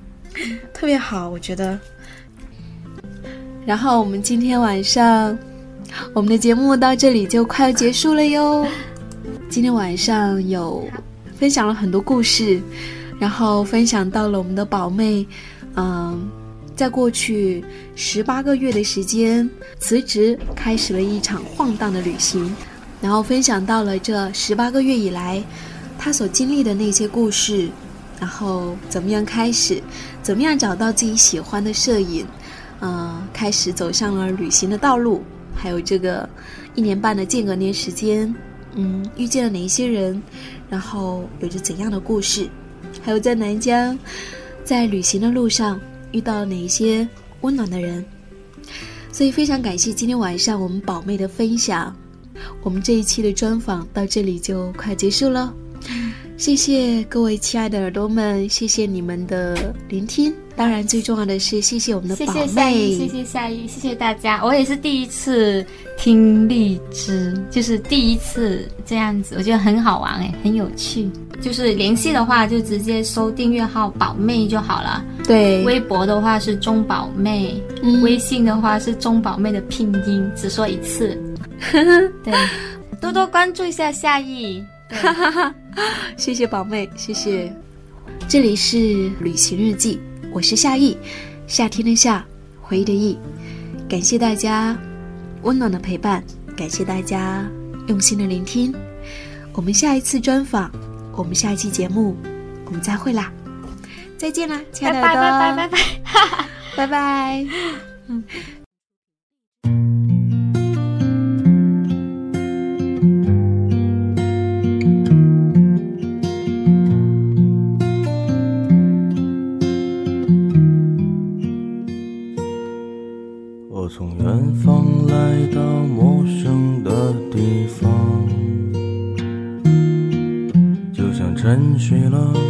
特别好，我觉得。然后我们今天晚上，我们的节目到这里就快要结束了哟。今天晚上有分享了很多故事，然后分享到了我们的宝妹，嗯，在过去十八个月的时间辞职，开始了一场晃荡的旅行，然后分享到了这十八个月以来她所经历的那些故事，然后怎么样开始，怎么样找到自己喜欢的摄影，嗯、开始走上了旅行的道路，还有这个一年半的间隔年时间，嗯，遇见了哪一些人，然后有着怎样的故事，还有在南疆，在旅行的路上遇到了哪一些温暖的人，所以非常感谢今天晚上我们宝妹的分享，我们这一期的专访到这里就快结束了。谢谢各位亲爱的耳朵们，谢谢你们的聆听。当然，最重要的是谢谢我们的谢宝妹，谢谢谢夏雨，谢谢大家。我也是第一次听荔枝，就是第一次这样子，我觉得很好玩哎，很有趣。就是联系的话，就直接搜订阅号“宝妹”就好了。对，微博的话是中宝妹，嗯微信的话是中宝妹的拼音，只说一次。对，多多关注一下夏意。对 谢谢宝妹，谢谢。这里是旅行日记，我是夏意，夏天的夏，回忆的忆。感谢大家温暖的陪伴，感谢大家用心的聆听。我们下一次专访，我们下一期节目，我们再会啦，再见啦，亲爱的拜耳朵，拜拜拜拜。拜拜。我 alone